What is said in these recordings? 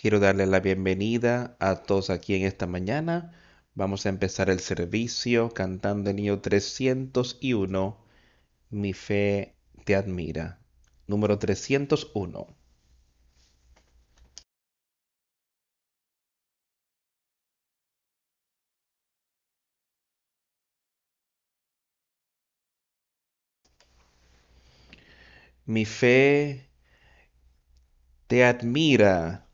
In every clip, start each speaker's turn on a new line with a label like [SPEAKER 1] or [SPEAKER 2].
[SPEAKER 1] Quiero darle la bienvenida a todos aquí en esta mañana. Vamos a empezar el servicio cantando el niño 301, Mi fe te admira. Número 301. Mi fe te admira,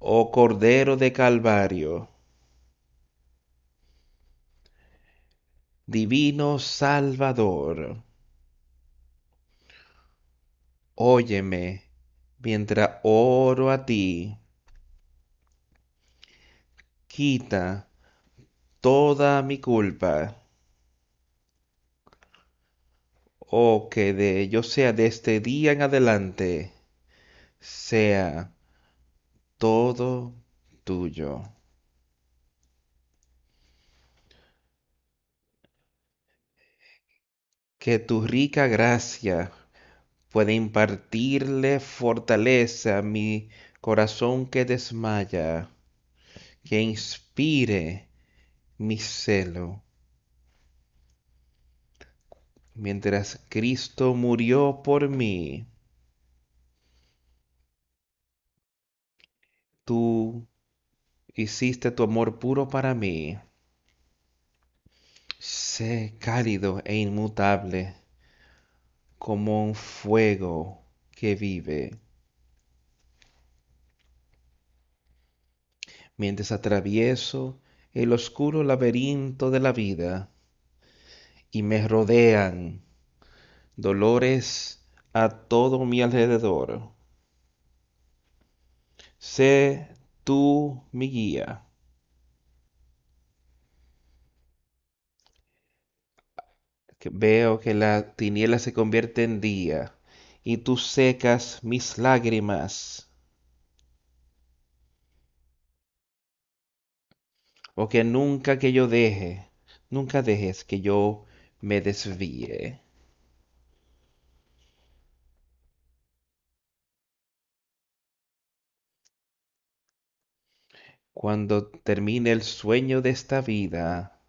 [SPEAKER 1] oh Cordero de Calvario. Divino Salvador, óyeme mientras oro a ti. Quita toda mi culpa. O que de yo sea de este día en adelante, sea todo tuyo. Que tu rica gracia pueda impartirle fortaleza a mi corazón que desmaya, que inspire mi celo. Mientras Cristo murió por mí, tú hiciste tu amor puro para mí. Sé cálido e inmutable como un fuego que vive. Mientras atravieso el oscuro laberinto de la vida y me rodean dolores a todo mi alrededor. Sé tú mi guía. veo que la tiniebla se convierte en día y tú secas mis lágrimas. O que nunca que yo deje, nunca dejes que yo me desvíe. Cuando termine el sueño de esta vida,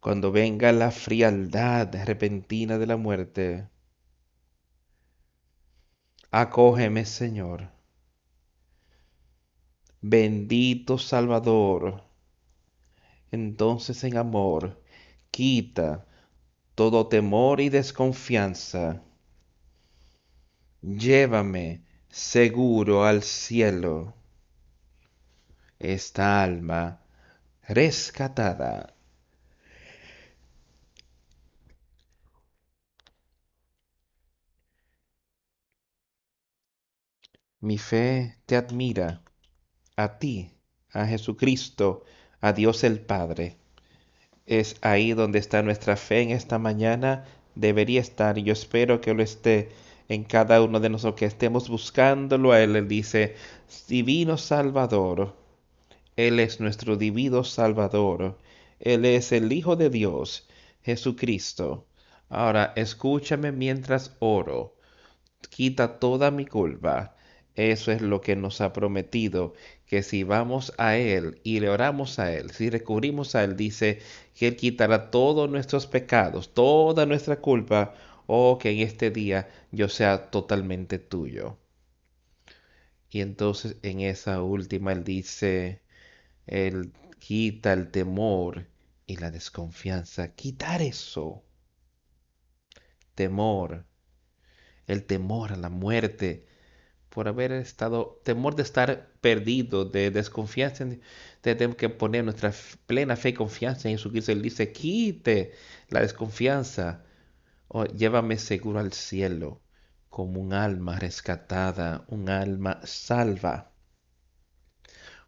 [SPEAKER 1] cuando venga la frialdad repentina de la muerte, acógeme, Señor. Bendito Salvador. Entonces en amor, quita todo temor y desconfianza. Llévame seguro al cielo. Esta alma rescatada Mi fe te admira, a ti, a Jesucristo, a Dios el Padre. Es ahí donde está nuestra fe en esta mañana, debería estar, y yo espero que lo esté en cada uno de nosotros, que estemos buscándolo a Él. Él dice, Divino Salvador, Él es nuestro divino Salvador, Él es el Hijo de Dios, Jesucristo. Ahora, escúchame mientras oro, quita toda mi culpa eso es lo que nos ha prometido, que si vamos a Él y le oramos a Él, si recurrimos a Él, dice que Él quitará todos nuestros pecados, toda nuestra culpa, o que en este día yo sea totalmente tuyo. Y entonces en esa última Él dice, Él quita el temor y la desconfianza. Quitar eso. Temor. El temor a la muerte por haber estado, temor de estar perdido, de desconfianza, de, tener que poner nuestra plena fe y confianza en Jesucristo. Él dice, quite la desconfianza, o llévame seguro al cielo, como un alma rescatada, un alma salva,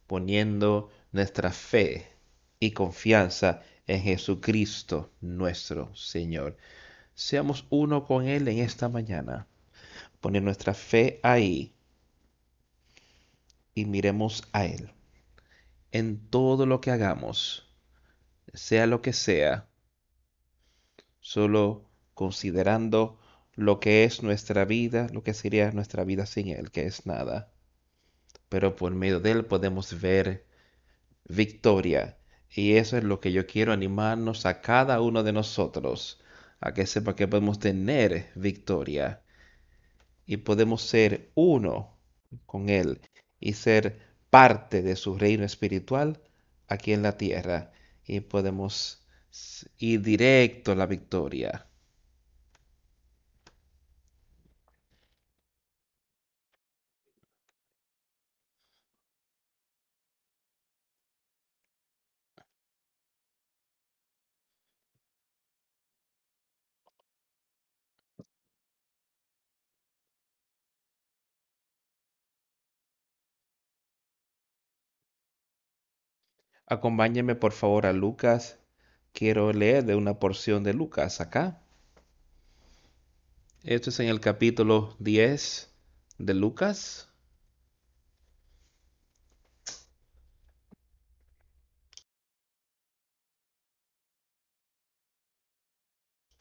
[SPEAKER 1] poniendo nuestra fe y confianza en Jesucristo nuestro Señor. Seamos uno con Él en esta mañana. Poner nuestra fe ahí y miremos a Él. En todo lo que hagamos, sea lo que sea, solo considerando lo que es nuestra vida, lo que sería nuestra vida sin Él, que es nada. Pero por medio de Él podemos ver victoria. Y eso es lo que yo quiero animarnos a cada uno de nosotros, a que sepa que podemos tener victoria y podemos ser uno con Él y ser parte de su reino espiritual aquí en la tierra y podemos ir directo a la victoria. Acompáñeme por favor a Lucas. Quiero leer de una porción de Lucas acá. Esto es en el capítulo 10 de Lucas.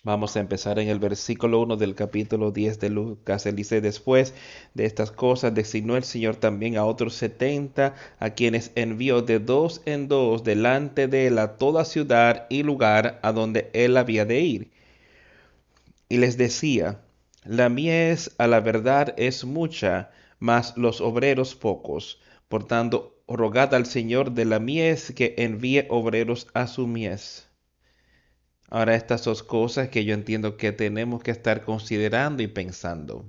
[SPEAKER 1] Vamos a empezar en el versículo 1 del capítulo 10 de Lucas. Él dice, después de estas cosas, designó el Señor también a otros setenta, a quienes envió de dos en dos delante de él a toda ciudad y lugar a donde él había de ir. Y les decía, la mies a la verdad es mucha, mas los obreros pocos. Por tanto, rogad al Señor de la mies que envíe obreros a su mies. Ahora estas dos cosas que yo entiendo que tenemos que estar considerando y pensando.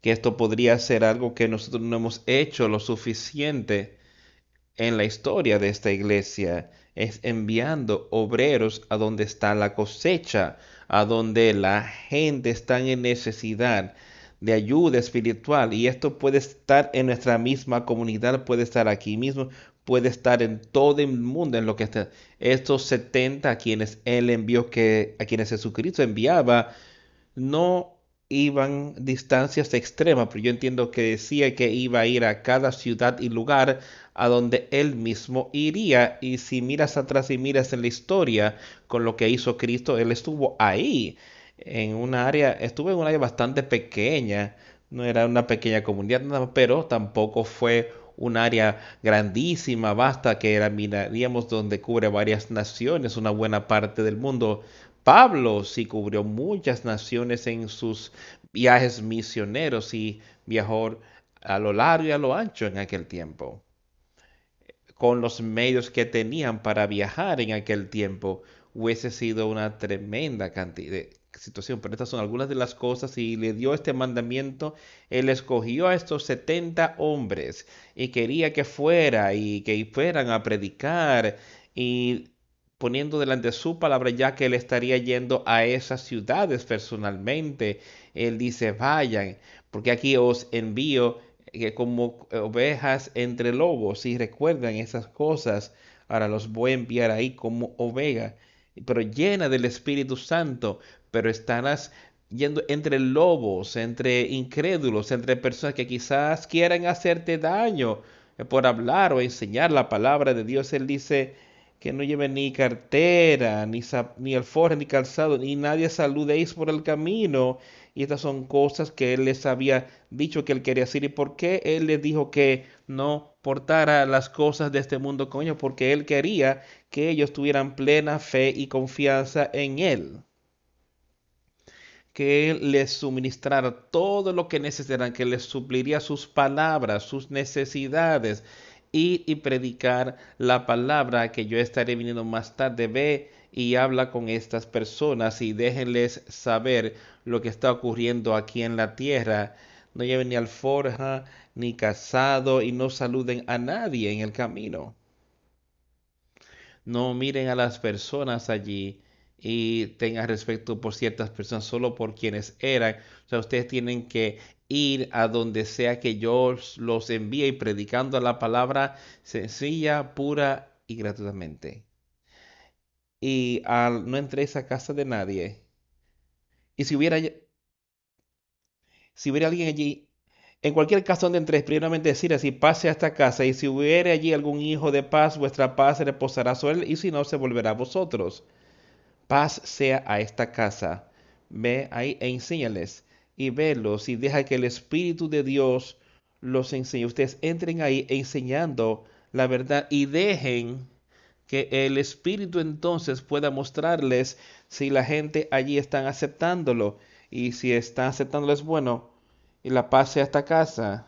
[SPEAKER 1] Que esto podría ser algo que nosotros no hemos hecho lo suficiente en la historia de esta iglesia. Es enviando obreros a donde está la cosecha, a donde la gente está en necesidad de ayuda espiritual. Y esto puede estar en nuestra misma comunidad, puede estar aquí mismo, puede estar en todo el mundo en lo que está. Estos 70 a quienes él envió, que, a quienes Jesucristo enviaba, no iban distancias extremas, pero yo entiendo que decía que iba a ir a cada ciudad y lugar a donde él mismo iría. Y si miras atrás y miras en la historia con lo que hizo Cristo, él estuvo ahí, en una área, estuvo en un área bastante pequeña, no era una pequeña comunidad, pero tampoco fue un área grandísima, vasta, que era, donde cubre varias naciones, una buena parte del mundo. Pablo sí cubrió muchas naciones en sus viajes misioneros y viajó a lo largo y a lo ancho en aquel tiempo. Con los medios que tenían para viajar en aquel tiempo, hubiese sido una tremenda cantidad, situación, pero estas son algunas de las cosas y le dio este mandamiento, él escogió a estos 70 hombres y quería que fuera y que fueran a predicar y poniendo delante su palabra ya que él estaría yendo a esas ciudades personalmente, él dice, vayan, porque aquí os envío eh, como ovejas entre lobos y recuerdan esas cosas, ahora los voy a enviar ahí como oveja pero llena del Espíritu Santo, pero estarás yendo entre lobos, entre incrédulos, entre personas que quizás quieran hacerte daño eh, por hablar o enseñar la palabra de Dios. Él dice que no lleven ni cartera, ni, ni alforja, ni calzado, ni nadie saludéis por el camino. Y estas son cosas que él les había dicho que él quería decir. ¿Y por qué él les dijo que no portara las cosas de este mundo con ellos? Porque él quería que ellos tuvieran plena fe y confianza en él que Él les suministrara todo lo que necesitaran, que les supliría sus palabras, sus necesidades, ir y predicar la palabra que yo estaré viniendo más tarde. Ve y habla con estas personas y déjenles saber lo que está ocurriendo aquí en la tierra. No lleven ni alforja ni casado y no saluden a nadie en el camino. No miren a las personas allí y tenga respeto por ciertas personas solo por quienes eran. O sea, ustedes tienen que ir a donde sea que yo los envíe predicando la palabra sencilla, pura y gratuitamente. Y al, no entréis a casa de nadie. Y si hubiera, si hubiera alguien allí, en cualquier caso donde entréis, primeramente decir así, pase a esta casa, y si hubiera allí algún hijo de paz, vuestra paz reposará sobre él, y si no, se volverá a vosotros paz sea a esta casa. ve ahí e enséñales y velos y deja que el Espíritu de Dios los enseñe. Ustedes entren ahí enseñando la verdad y dejen que el Espíritu entonces pueda mostrarles si la gente allí están aceptándolo y si están aceptándolo es bueno y la pase a esta casa.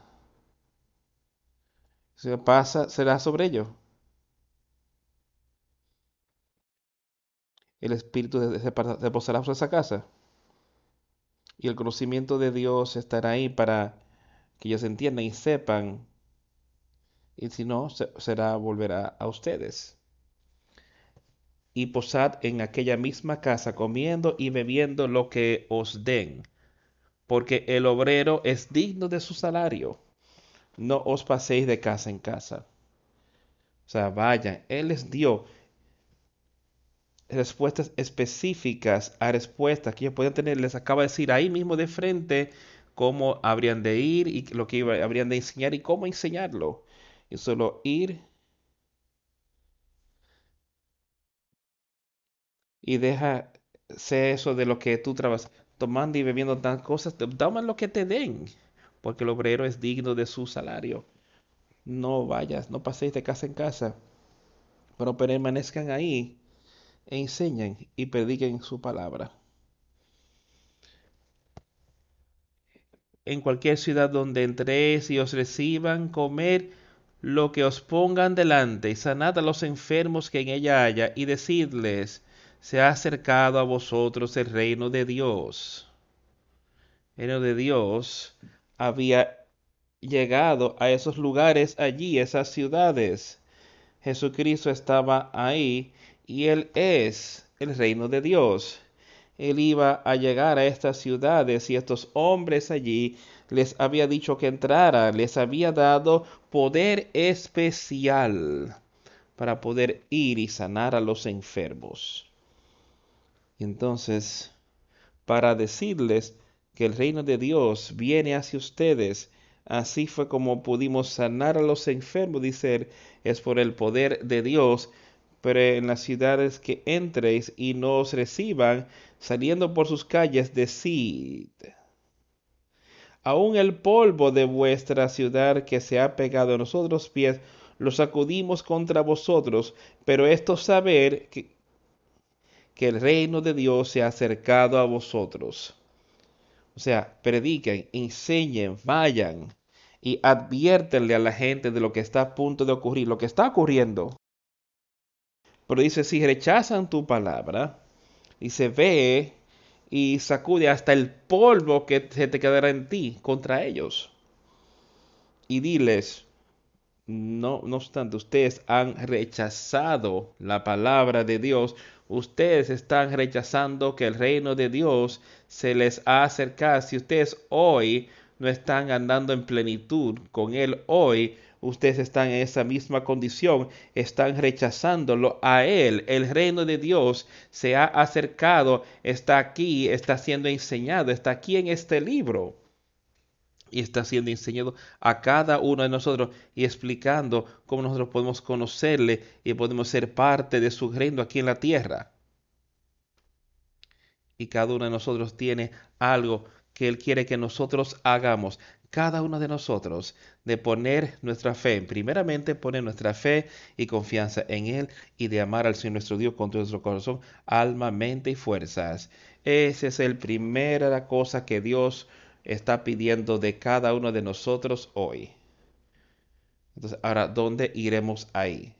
[SPEAKER 1] Si pasa, será sobre ello. El Espíritu se posará sobre esa casa. Y el conocimiento de Dios estará ahí para que ellos entiendan y sepan. Y si no, será volverá a ustedes. Y posad en aquella misma casa, comiendo y bebiendo lo que os den, porque el obrero es digno de su salario. No os paséis de casa en casa. O sea, vayan, Él les dio respuestas específicas a respuestas que ellos pueden tener. Les acaba de decir ahí mismo de frente cómo habrían de ir y lo que habrían de enseñar y cómo enseñarlo. Y solo ir y deja eso de lo que tú trabajas, tomando y bebiendo tantas cosas, toma lo que te den, porque el obrero es digno de su salario. No vayas, no paséis de casa en casa, pero permanezcan ahí enseñen y prediquen su palabra. En cualquier ciudad donde entréis y os reciban, comer lo que os pongan delante, y sanad a los enfermos que en ella haya, y decidles, se ha acercado a vosotros el reino de Dios. El reino de Dios había llegado a esos lugares allí, esas ciudades. Jesucristo estaba ahí y Él es el reino de Dios. Él iba a llegar a estas ciudades y estos hombres allí les había dicho que entraran, les había dado poder especial para poder ir y sanar a los enfermos. entonces, para decirles que el reino de Dios viene hacia ustedes, así fue como pudimos sanar a los enfermos, dice él, es por el poder de Dios pero en las ciudades que entréis y no os reciban, saliendo por sus calles, decid. Aún el polvo de vuestra ciudad que se ha pegado a nosotros pies, lo sacudimos contra vosotros, pero esto saber que, que el reino de Dios se ha acercado a vosotros. O sea, prediquen, enseñen, vayan y adviértenle a la gente de lo que está a punto de ocurrir, lo que está ocurriendo. Pero dice, si rechazan tu palabra, y se ve y sacude hasta el polvo que se te quedará en ti contra ellos. Y diles, no, no obstante, ustedes han rechazado la palabra de Dios, ustedes están rechazando que el reino de Dios se les ha acercado. Si ustedes hoy no están andando en plenitud con Él hoy, ustedes están en esa misma condición, están rechazándolo a Él. El reino de Dios se ha acercado, está aquí, está siendo enseñado, está aquí en este libro. Y está siendo enseñado a cada uno de nosotros y explicando cómo nosotros podemos conocerle y podemos ser parte de su reino aquí en la tierra. Y cada uno de nosotros tiene algo que Él quiere que nosotros hagamos cada uno de nosotros de poner nuestra fe, primeramente poner nuestra fe y confianza en Él y de amar al Señor nuestro Dios con todo nuestro corazón, alma, mente y fuerzas. Esa es la primera cosa que Dios está pidiendo de cada uno de nosotros hoy. Entonces, ahora, ¿dónde iremos ahí?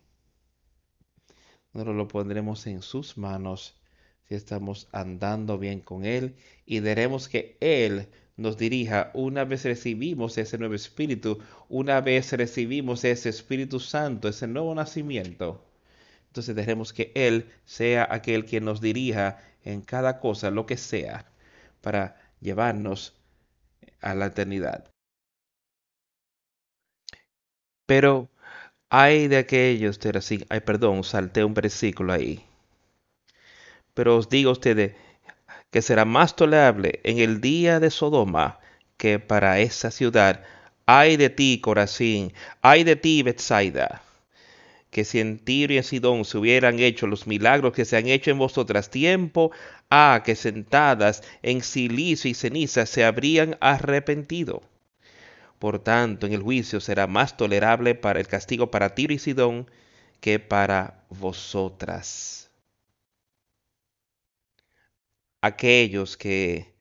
[SPEAKER 1] Nosotros lo pondremos en sus manos si estamos andando bien con Él y daremos que Él nos dirija una vez recibimos ese nuevo espíritu, una vez recibimos ese Espíritu Santo, ese nuevo nacimiento. Entonces dejemos que Él sea aquel que nos dirija en cada cosa, lo que sea, para llevarnos a la eternidad. Pero hay de aquellos, así, ay, perdón, salté un versículo ahí. Pero os digo a ustedes, que será más tolerable en el día de Sodoma que para esa ciudad. Ay de ti, Corazín, ay de ti, Bethsaida, que si en Tiro y en Sidón se hubieran hecho los milagros que se han hecho en vosotras, tiempo a que sentadas en silicio y ceniza se habrían arrepentido. Por tanto, en el juicio será más tolerable para el castigo para Tiro y Sidón que para vosotras. Aquellos que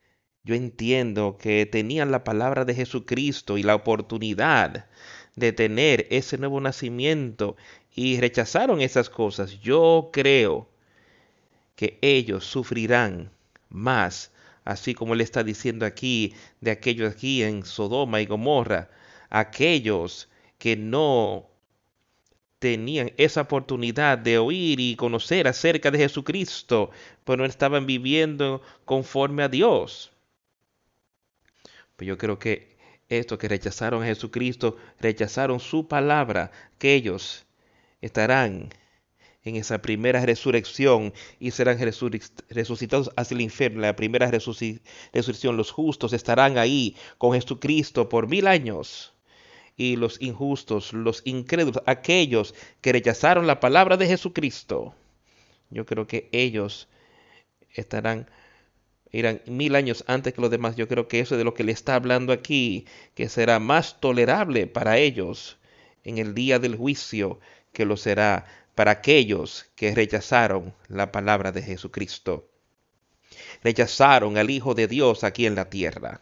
[SPEAKER 1] yo entiendo que tenían la palabra de Jesucristo y la oportunidad de tener ese nuevo nacimiento y rechazaron esas cosas, yo creo que ellos sufrirán más, así como él está diciendo aquí de aquellos aquí en Sodoma y Gomorra, aquellos que no tenían esa oportunidad de oír y conocer acerca de Jesucristo, pero no estaban viviendo conforme a Dios. Pues yo creo que estos que rechazaron a Jesucristo, rechazaron su palabra, que ellos estarán en esa primera resurrección y serán resucitados hacia el infierno. La primera resurrección, los justos estarán ahí con Jesucristo por mil años. Y los injustos, los incrédulos, aquellos que rechazaron la palabra de Jesucristo, yo creo que ellos estarán irán mil años antes que los demás. Yo creo que eso es de lo que le está hablando aquí, que será más tolerable para ellos en el día del juicio que lo será para aquellos que rechazaron la palabra de Jesucristo. Rechazaron al Hijo de Dios aquí en la tierra.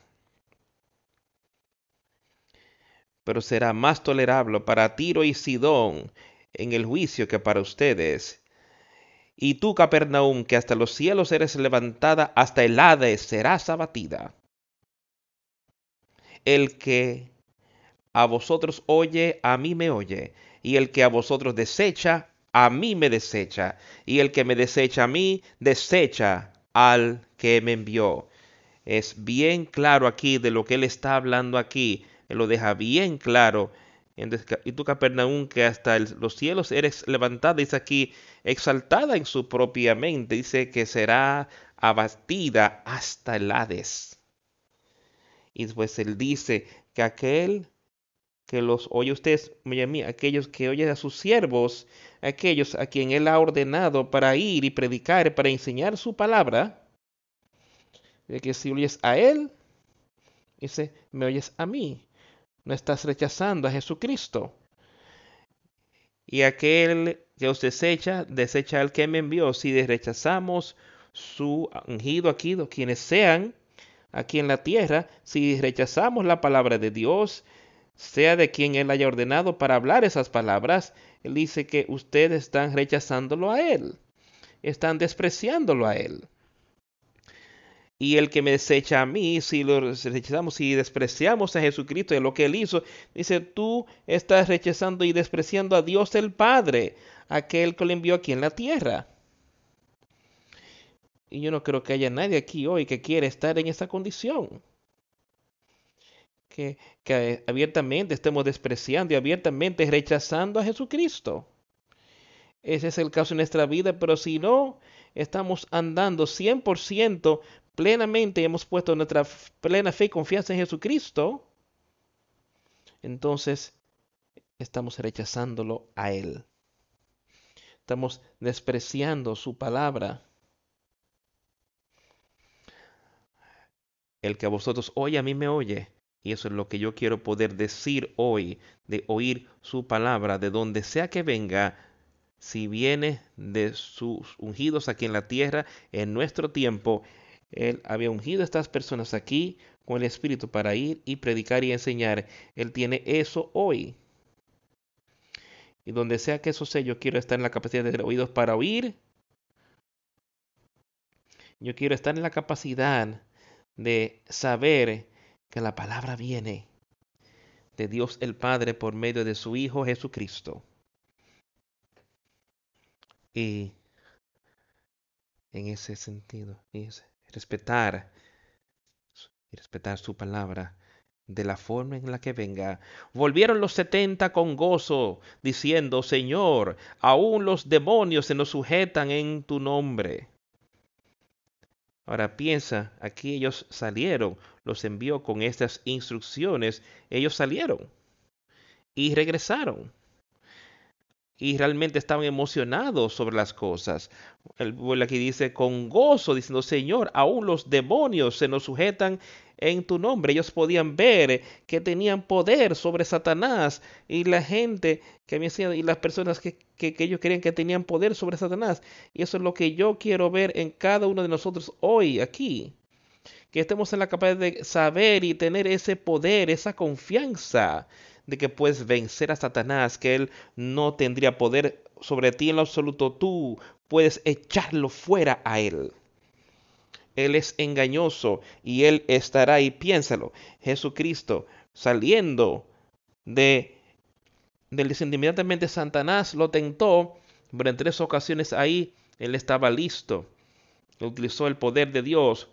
[SPEAKER 1] Pero será más tolerable para Tiro y Sidón en el juicio que para ustedes y tú, Capernaum, que hasta los cielos eres levantada, hasta el Hades serás abatida. El que a vosotros oye, a mí me oye, y el que a vosotros desecha, a mí me desecha, y el que me desecha a mí, desecha al que me envió. Es bien claro aquí de lo que él está hablando aquí, lo deja bien claro y tú, Capernaum, que hasta los cielos eres levantada, dice aquí, exaltada en su propia mente, dice que será abatida hasta el Hades. Y después él dice que aquel que los oye ustedes, aquellos que oyen a sus siervos, aquellos a quien él ha ordenado para ir y predicar, para enseñar su palabra, de que si oyes a él, dice, me oyes a mí no estás rechazando a Jesucristo. Y aquel que os desecha, desecha al que me envió. Si rechazamos su ungido aquí, quienes sean aquí en la tierra, si rechazamos la palabra de Dios, sea de quien Él haya ordenado para hablar esas palabras, Él dice que ustedes están rechazándolo a Él, están despreciándolo a Él y el que me desecha a mí, si lo rechazamos y despreciamos a Jesucristo y lo que él hizo, dice, tú estás rechazando y despreciando a Dios el Padre, aquel que lo envió aquí en la tierra. Y yo no creo que haya nadie aquí hoy que quiera estar en esa condición. Que, que abiertamente estemos despreciando y abiertamente rechazando a Jesucristo. Ese es el caso en nuestra vida, pero si no, estamos andando 100% plenamente hemos puesto nuestra plena fe y confianza en Jesucristo, entonces estamos rechazándolo a Él. Estamos despreciando su palabra. El que a vosotros oye, a mí me oye. Y eso es lo que yo quiero poder decir hoy, de oír su palabra, de donde sea que venga, si viene de sus ungidos aquí en la tierra, en nuestro tiempo, él había ungido a estas personas aquí con el Espíritu para ir y predicar y enseñar. Él tiene eso hoy. Y donde sea que eso sea, yo quiero estar en la capacidad de oídos para oír. Yo quiero estar en la capacidad de saber que la palabra viene de Dios el Padre por medio de su Hijo Jesucristo. Y en ese sentido, respetar y respetar su palabra de la forma en la que venga. Volvieron los setenta con gozo, diciendo, Señor, aún los demonios se nos sujetan en tu nombre. Ahora piensa, aquí ellos salieron, los envió con estas instrucciones, ellos salieron y regresaron. Y realmente estaban emocionados sobre las cosas. El vuelo aquí dice con gozo, diciendo, Señor, aún los demonios se nos sujetan en tu nombre. Ellos podían ver que tenían poder sobre Satanás y la gente que había sido, y las personas que, que, ellos creían que tenían poder sobre Satanás. Y eso es lo que yo quiero ver en cada uno de nosotros hoy aquí. Que estemos en la capacidad de saber y tener ese poder, esa confianza de que puedes vencer a Satanás, que él no tendría poder sobre ti en lo absoluto. Tú puedes echarlo fuera a él. Él es engañoso y Él estará ahí. Piénsalo. Jesucristo saliendo de del inmediatamente Satanás lo tentó, pero en tres ocasiones ahí Él estaba listo. Utilizó el poder de Dios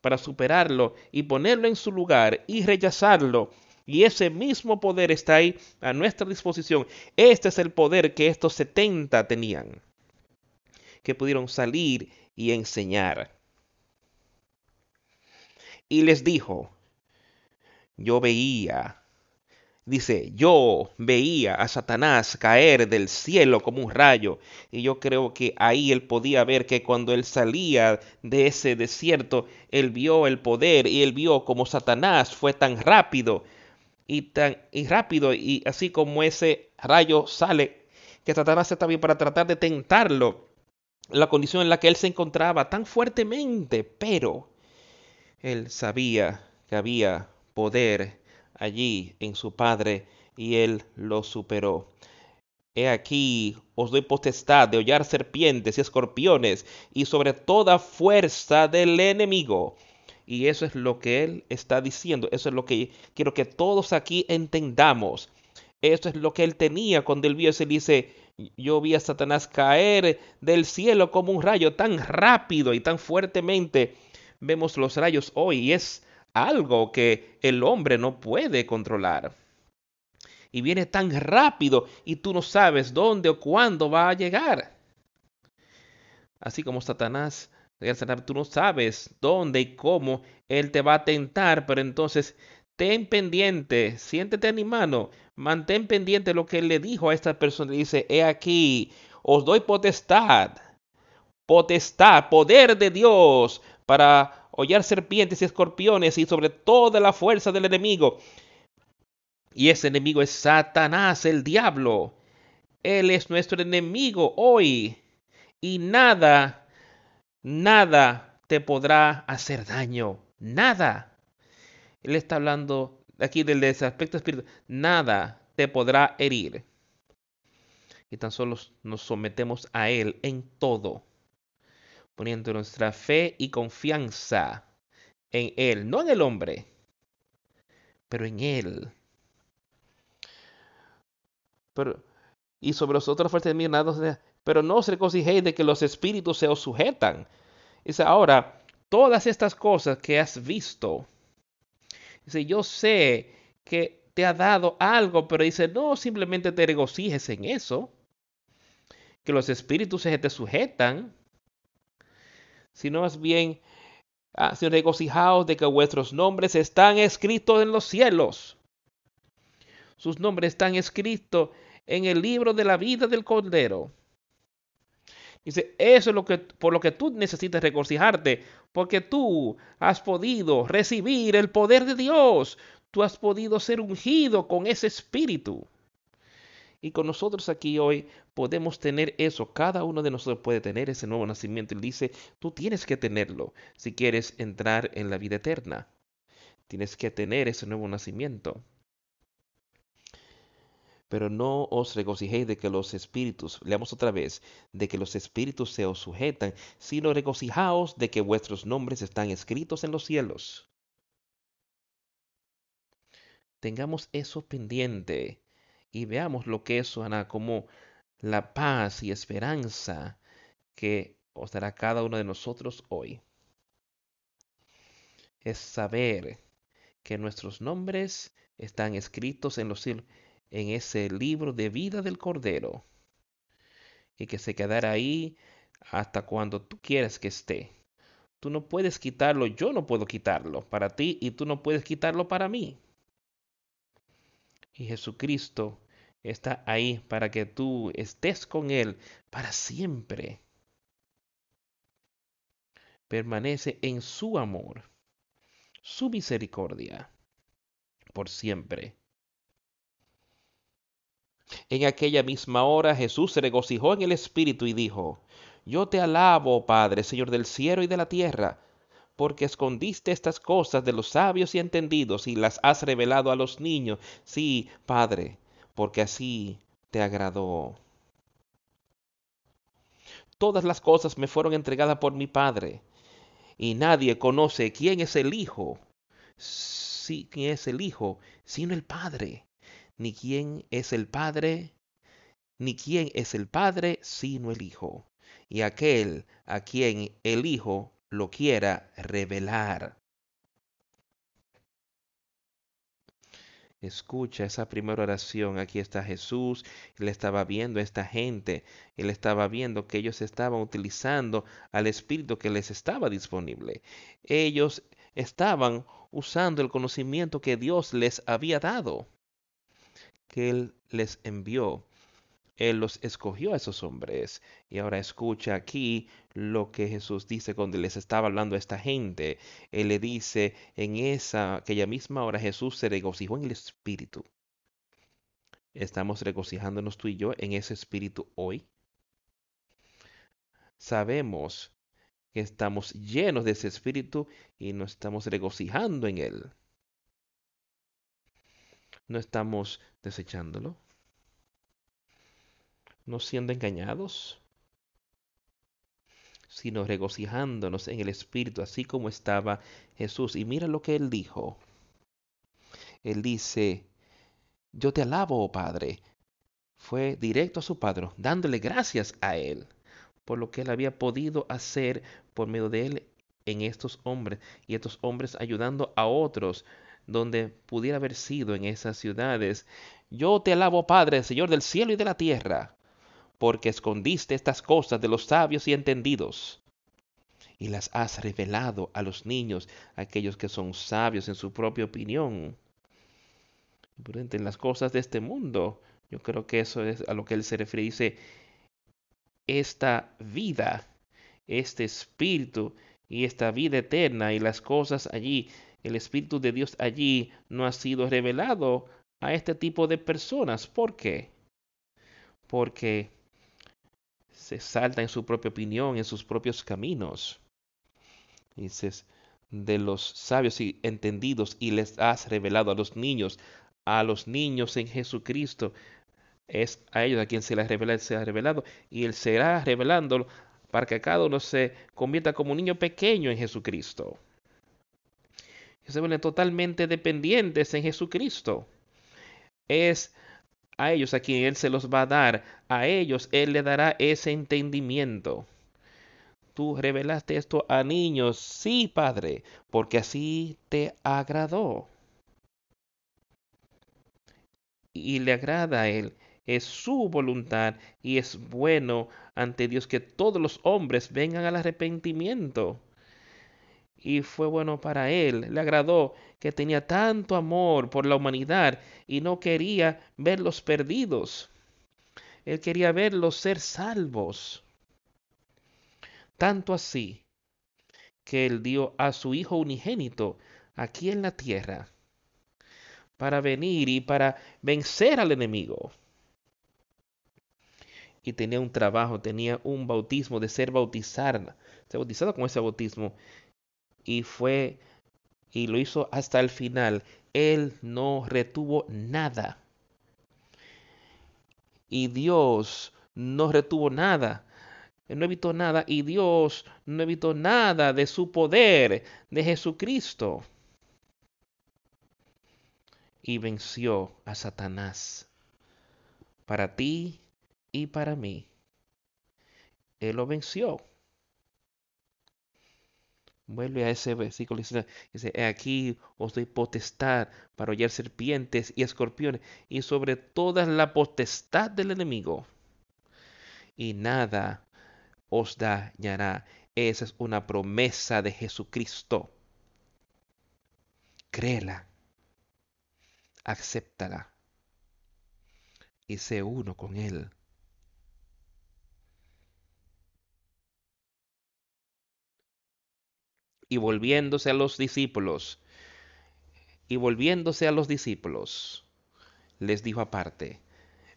[SPEAKER 1] para superarlo y ponerlo en su lugar y rechazarlo. Y ese mismo poder está ahí a nuestra disposición. Este es el poder que estos setenta tenían, que pudieron salir y enseñar y les dijo, yo veía, dice, yo veía a Satanás caer del cielo como un rayo. Y yo creo que ahí él podía ver que cuando él salía de ese desierto, él vio el poder y él vio como Satanás fue tan rápido y tan y rápido y así como ese rayo sale, que Satanás está bien para tratar de tentarlo. La condición en la que él se encontraba tan fuertemente, pero él sabía que había poder allí en su Padre y él lo superó. He aquí os doy potestad de hollar serpientes y escorpiones y sobre toda fuerza del enemigo. Y eso es lo que él está diciendo. Eso es lo que quiero que todos aquí entendamos. Eso es lo que él tenía cuando él vio ese dice, yo vi a Satanás caer del cielo como un rayo tan rápido y tan fuertemente vemos los rayos hoy y es algo que el hombre no puede controlar. Y viene tan rápido y tú no sabes dónde o cuándo va a llegar. Así como Satanás, tú no sabes dónde y cómo él te va a tentar, pero entonces ten pendiente, siéntete mano, mantén pendiente lo que él le dijo a esta persona. Dice, he aquí, os doy potestad, potestad, poder de Dios para hollar serpientes y escorpiones y sobre toda la fuerza del enemigo. Y ese enemigo es Satanás, el diablo. Él es nuestro enemigo hoy. Y nada, nada te podrá hacer daño. Nada. Él está hablando aquí del aspecto espiritual. Nada te podrá herir. Y tan solo nos sometemos a Él en todo poniendo nuestra fe y confianza en Él, no en el hombre, pero en Él. Pero, y sobre los otros fuertes nada, pero no os regocijéis de que los espíritus se os sujetan. Dice, ahora, todas estas cosas que has visto, dice, yo sé que te ha dado algo, pero dice, no simplemente te regocijes en eso, que los espíritus se te sujetan, sino más bien ah, regocijaos de que vuestros nombres están escritos en los cielos. Sus nombres están escritos en el libro de la vida del Cordero. Dice, eso es lo que, por lo que tú necesitas regocijarte, porque tú has podido recibir el poder de Dios. Tú has podido ser ungido con ese espíritu. Y con nosotros aquí hoy podemos tener eso. Cada uno de nosotros puede tener ese nuevo nacimiento. Él dice, tú tienes que tenerlo si quieres entrar en la vida eterna. Tienes que tener ese nuevo nacimiento. Pero no os regocijéis de que los espíritus, leamos otra vez, de que los espíritus se os sujetan, sino regocijaos de que vuestros nombres están escritos en los cielos. Tengamos eso pendiente y veamos lo que eso hará como la paz y esperanza que os dará cada uno de nosotros hoy. Es saber que nuestros nombres están escritos en los en ese libro de vida del Cordero y que se quedará ahí hasta cuando tú quieras que esté. Tú no puedes quitarlo, yo no puedo quitarlo para ti y tú no puedes quitarlo para mí. Y Jesucristo está ahí para que tú estés con Él para siempre. Permanece en su amor, su misericordia, por siempre. En aquella misma hora Jesús se regocijó en el Espíritu y dijo, Yo te alabo, Padre, Señor del cielo y de la tierra, porque escondiste estas cosas de los sabios y entendidos y las has revelado a los niños. Sí, Padre, porque así te agradó. Todas las cosas me fueron entregadas por mi Padre, y nadie conoce quién es el Hijo, sí, quién es el Hijo, sino el Padre, ni quién es el Padre, ni quién es el Padre, sino el Hijo, y aquel a quien el Hijo lo quiera revelar. Escucha esa primera oración. Aquí está Jesús. Él estaba viendo a esta gente. Él estaba viendo que ellos estaban utilizando al Espíritu que les estaba disponible. Ellos estaban usando el conocimiento que Dios les había dado, que Él les envió. Él los escogió a esos hombres. Y ahora escucha aquí lo que Jesús dice cuando les estaba hablando a esta gente. Él le dice en esa, aquella misma hora Jesús se regocijó en el Espíritu. ¿Estamos regocijándonos tú y yo en ese Espíritu hoy? Sabemos que estamos llenos de ese Espíritu y no estamos regocijando en Él. No estamos desechándolo no siendo engañados, sino regocijándonos en el Espíritu, así como estaba Jesús. Y mira lo que él dijo. Él dice, yo te alabo, oh Padre. Fue directo a su Padre, dándole gracias a él por lo que él había podido hacer por medio de él en estos hombres y estos hombres ayudando a otros donde pudiera haber sido en esas ciudades. Yo te alabo, Padre, Señor del cielo y de la tierra, porque escondiste estas cosas de los sabios y entendidos y las has revelado a los niños, aquellos que son sabios en su propia opinión. En las cosas de este mundo, yo creo que eso es a lo que él se refiere. Dice, esta vida, este espíritu y esta vida eterna y las cosas allí, el espíritu de Dios allí no ha sido revelado a este tipo de personas. ¿Por qué? Porque se salta en su propia opinión, en sus propios caminos. Dices, de los sabios y entendidos y les has revelado a los niños, a los niños en Jesucristo. Es a ellos a quien se les revela, se ha revelado y Él será revelándolo para que cada uno se convierta como un niño pequeño en Jesucristo. Que se vuelven totalmente dependientes en Jesucristo. Es a ellos a quien Él se los va a dar, a ellos Él le dará ese entendimiento. Tú revelaste esto a niños, sí, Padre, porque así te agradó. Y le agrada a Él, es su voluntad y es bueno ante Dios que todos los hombres vengan al arrepentimiento y fue bueno para él. Le agradó que tenía tanto amor por la humanidad y no quería verlos perdidos. Él quería verlos ser salvos. Tanto así que él dio a su Hijo unigénito aquí en la tierra para venir y para vencer al enemigo. Y tenía un trabajo, tenía un bautismo de ser bautizado, ser bautizado con ese bautismo y fue y lo hizo hasta el final. Él no retuvo nada. Y Dios no retuvo nada. Él no evitó nada y Dios no evitó nada de su poder, de Jesucristo. Y venció a Satanás para ti y para mí. Él lo venció. Vuelve a ese versículo y dice, aquí os doy potestad para hollar serpientes y escorpiones y sobre toda la potestad del enemigo. Y nada os dañará. Esa es una promesa de Jesucristo. Créela. Acéptala. y sé uno con Él. Y volviéndose a los discípulos, y volviéndose a los discípulos, les dijo aparte,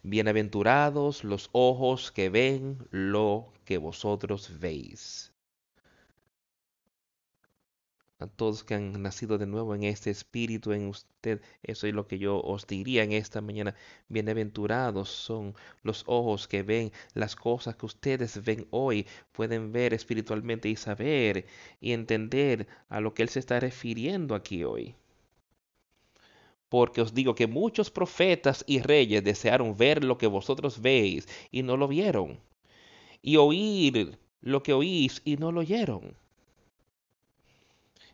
[SPEAKER 1] Bienaventurados los ojos que ven lo que vosotros veis. Todos que han nacido de nuevo en este espíritu en usted, eso es lo que yo os diría en esta mañana. Bienaventurados son los ojos que ven las cosas que ustedes ven hoy, pueden ver espiritualmente y saber y entender a lo que Él se está refiriendo aquí hoy porque os digo que muchos profetas y reyes desearon ver lo que vosotros veis y no lo vieron, y oír lo que oís y no lo oyeron.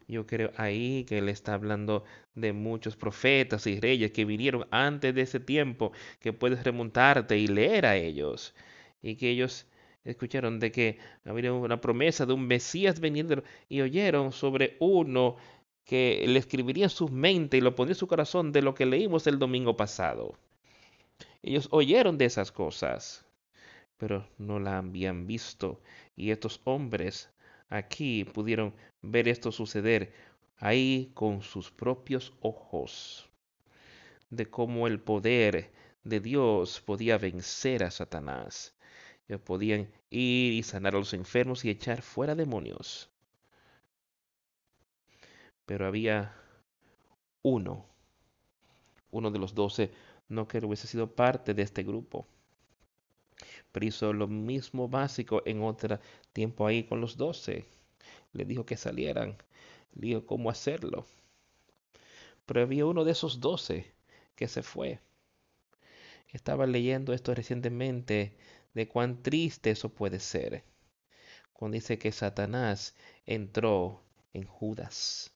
[SPEAKER 1] Yo creo ahí que él está hablando de muchos profetas y reyes que vinieron antes de ese tiempo, que puedes remontarte y leer a ellos, y que ellos escucharon de que había una promesa de un Mesías veniendo y oyeron sobre uno que le escribiría en su mente y lo pondría en su corazón de lo que leímos el domingo pasado. Ellos oyeron de esas cosas, pero no la habían visto. Y estos hombres aquí pudieron ver esto suceder ahí con sus propios ojos, de cómo el poder de Dios podía vencer a Satanás. Ellos podían ir y sanar a los enfermos y echar fuera demonios pero había uno, uno de los doce, no que hubiese sido parte de este grupo, pero hizo lo mismo básico en otro tiempo ahí con los doce. Le dijo que salieran, le dijo cómo hacerlo. Pero había uno de esos doce que se fue. Estaba leyendo esto recientemente de cuán triste eso puede ser. Cuando dice que Satanás entró en Judas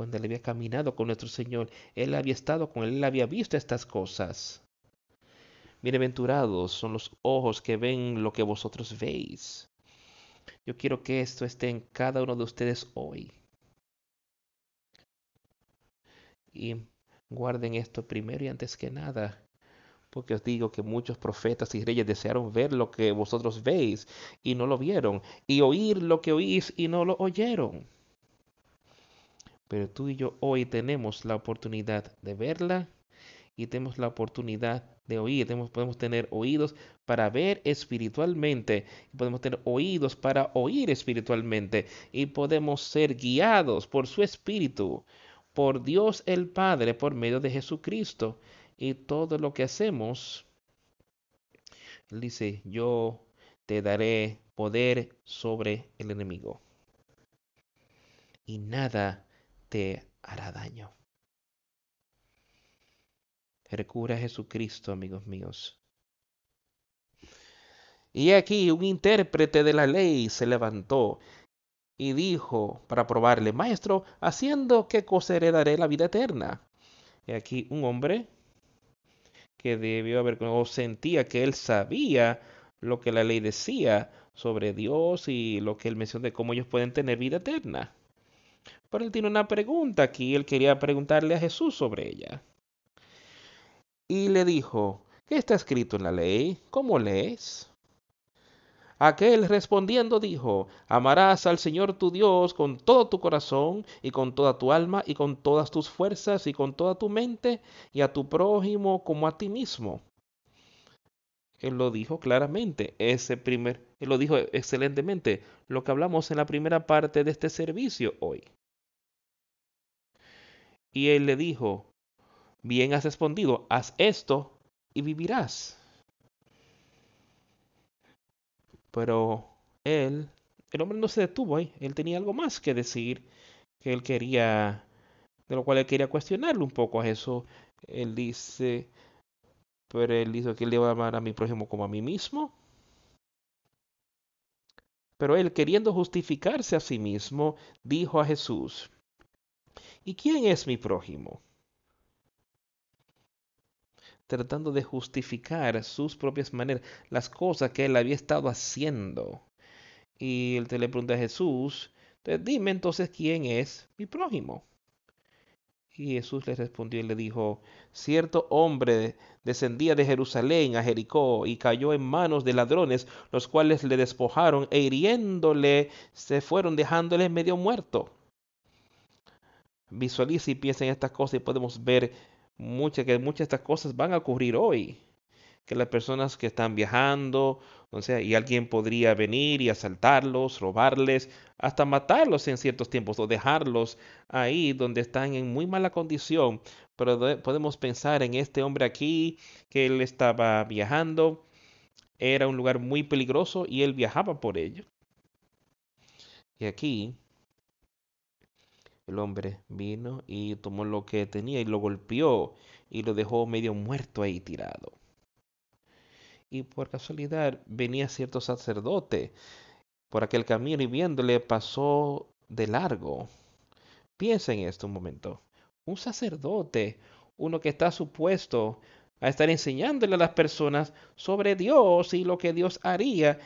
[SPEAKER 1] cuando él había caminado con nuestro Señor, él había estado con él, él había visto estas cosas. Bienaventurados son los ojos que ven lo que vosotros veis. Yo quiero que esto esté en cada uno de ustedes hoy. Y guarden esto primero y antes que nada, porque os digo que muchos profetas y reyes desearon ver lo que vosotros veis y no lo vieron, y oír lo que oís y no lo oyeron. Pero tú y yo hoy tenemos la oportunidad de verla y tenemos la oportunidad de oír. podemos tener oídos para ver espiritualmente, podemos tener oídos para oír espiritualmente y podemos ser guiados por su espíritu, por Dios el Padre, por medio de Jesucristo. Y todo lo que hacemos, Él dice, yo te daré poder sobre el enemigo. Y nada te hará daño. Recurre a Jesucristo, amigos míos. Y aquí un intérprete de la ley se levantó y dijo para probarle, Maestro, haciendo qué cosa heredaré la vida eterna. Y aquí un hombre que debió haber o sentía que él sabía lo que la ley decía sobre Dios y lo que él mencionó de cómo ellos pueden tener vida eterna. Pero él tiene una pregunta aquí, él quería preguntarle a Jesús sobre ella. Y le dijo, ¿qué está escrito en la ley? ¿Cómo lees? Aquel respondiendo dijo, amarás al Señor tu Dios con todo tu corazón y con toda tu alma y con todas tus fuerzas y con toda tu mente y a tu prójimo como a ti mismo. Él lo dijo claramente, ese primer, él lo dijo excelentemente, lo que hablamos en la primera parte de este servicio hoy. Y él le dijo, bien has respondido, haz esto y vivirás. Pero él, el hombre no se detuvo ahí, él tenía algo más que decir, que él quería, de lo cual él quería cuestionarle un poco a eso. Él dice, pero él dijo que él iba a amar a mi prójimo como a mí mismo. Pero él, queriendo justificarse a sí mismo, dijo a Jesús, ¿Y quién es mi prójimo? Tratando de justificar sus propias maneras, las cosas que él había estado haciendo. Y él te le pregunta a Jesús, dime entonces quién es mi prójimo. Y Jesús le respondió y le dijo, cierto hombre descendía de Jerusalén a Jericó y cayó en manos de ladrones, los cuales le despojaron e hiriéndole se fueron dejándole medio muerto. Visualiza y piensa en estas cosas y podemos ver muchas que muchas de estas cosas van a ocurrir hoy que las personas que están viajando, o sea, y alguien podría venir y asaltarlos, robarles, hasta matarlos en ciertos tiempos o dejarlos ahí donde están en muy mala condición. Pero podemos pensar en este hombre aquí, que él estaba viajando, era un lugar muy peligroso y él viajaba por ello. Y aquí el hombre vino y tomó lo que tenía y lo golpeó y lo dejó medio muerto ahí tirado y por casualidad venía cierto sacerdote por aquel camino y viéndole pasó de largo. Piensa en esto un momento. Un sacerdote, uno que está supuesto a estar enseñándole a las personas sobre Dios y lo que Dios haría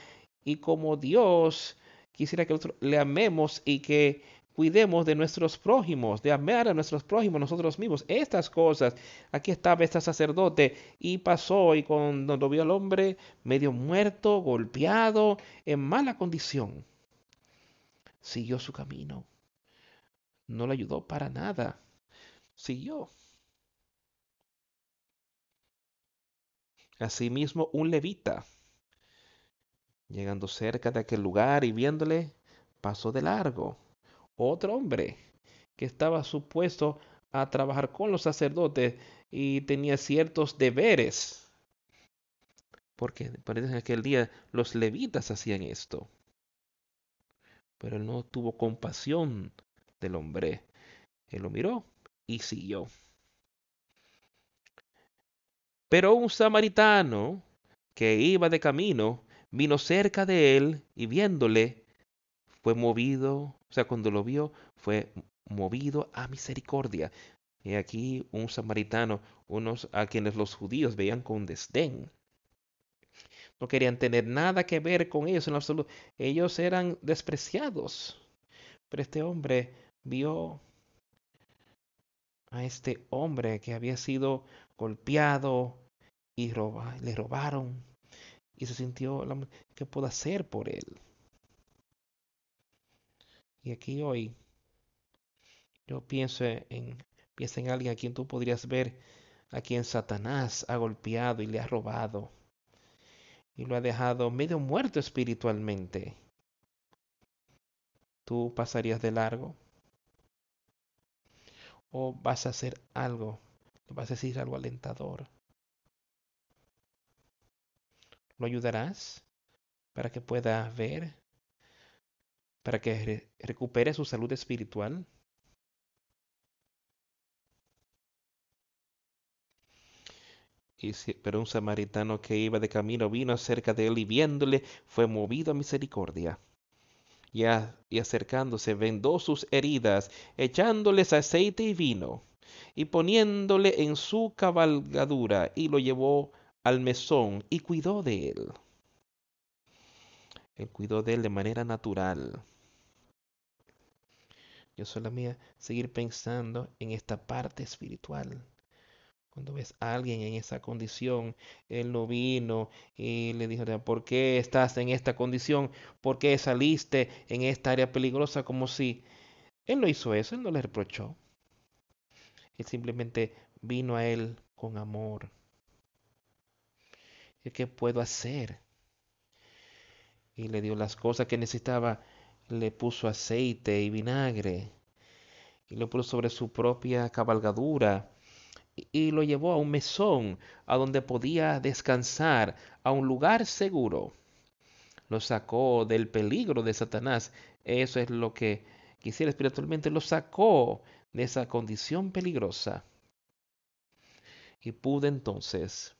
[SPEAKER 1] y como Dios quisiera que nosotros le amemos y que cuidemos de nuestros prójimos, de amar a nuestros prójimos nosotros mismos. Estas cosas, aquí estaba este sacerdote y pasó y cuando vio al hombre medio muerto, golpeado, en mala condición, siguió su camino. No le ayudó para nada. Siguió. Asimismo, un levita, llegando cerca de aquel lugar y viéndole, pasó de largo otro hombre que estaba supuesto a trabajar con los sacerdotes y tenía ciertos deberes. Porque parece que aquel día los levitas hacían esto. Pero él no tuvo compasión del hombre. Él lo miró y siguió. Pero un samaritano que iba de camino vino cerca de él y viéndole fue movido, o sea, cuando lo vio, fue movido a misericordia. Y aquí un samaritano, unos a quienes los judíos veían con desdén. No querían tener nada que ver con ellos en absoluto. Ellos eran despreciados. Pero este hombre vio a este hombre que había sido golpeado y le robaron. Y se sintió, ¿qué puedo hacer por él? Y aquí hoy yo pienso en, pienso en alguien a quien tú podrías ver a quien Satanás ha golpeado y le ha robado y lo ha dejado medio muerto espiritualmente. ¿Tú pasarías de largo? ¿O vas a hacer algo? ¿Le vas a decir algo alentador? ¿Lo ayudarás para que pueda ver para que recupere su salud espiritual? Pero un samaritano que iba de camino vino cerca de él y viéndole fue movido a misericordia. Y, y acercándose vendó sus heridas, echándoles aceite y vino, y poniéndole en su cabalgadura, y lo llevó al mesón y cuidó de él. Él cuidó de él de manera natural. Yo solo mía seguir pensando en esta parte espiritual. Cuando ves a alguien en esa condición, Él no vino y le dijo, ¿por qué estás en esta condición? ¿Por qué saliste en esta área peligrosa? Como si Él no hizo eso, Él no le reprochó. Él simplemente vino a Él con amor. ¿Y qué puedo hacer? Y le dio las cosas que necesitaba le puso aceite y vinagre y lo puso sobre su propia cabalgadura y lo llevó a un mesón a donde podía descansar, a un lugar seguro. Lo sacó del peligro de Satanás. Eso es lo que quisiera espiritualmente. Lo sacó de esa condición peligrosa. Y pudo entonces,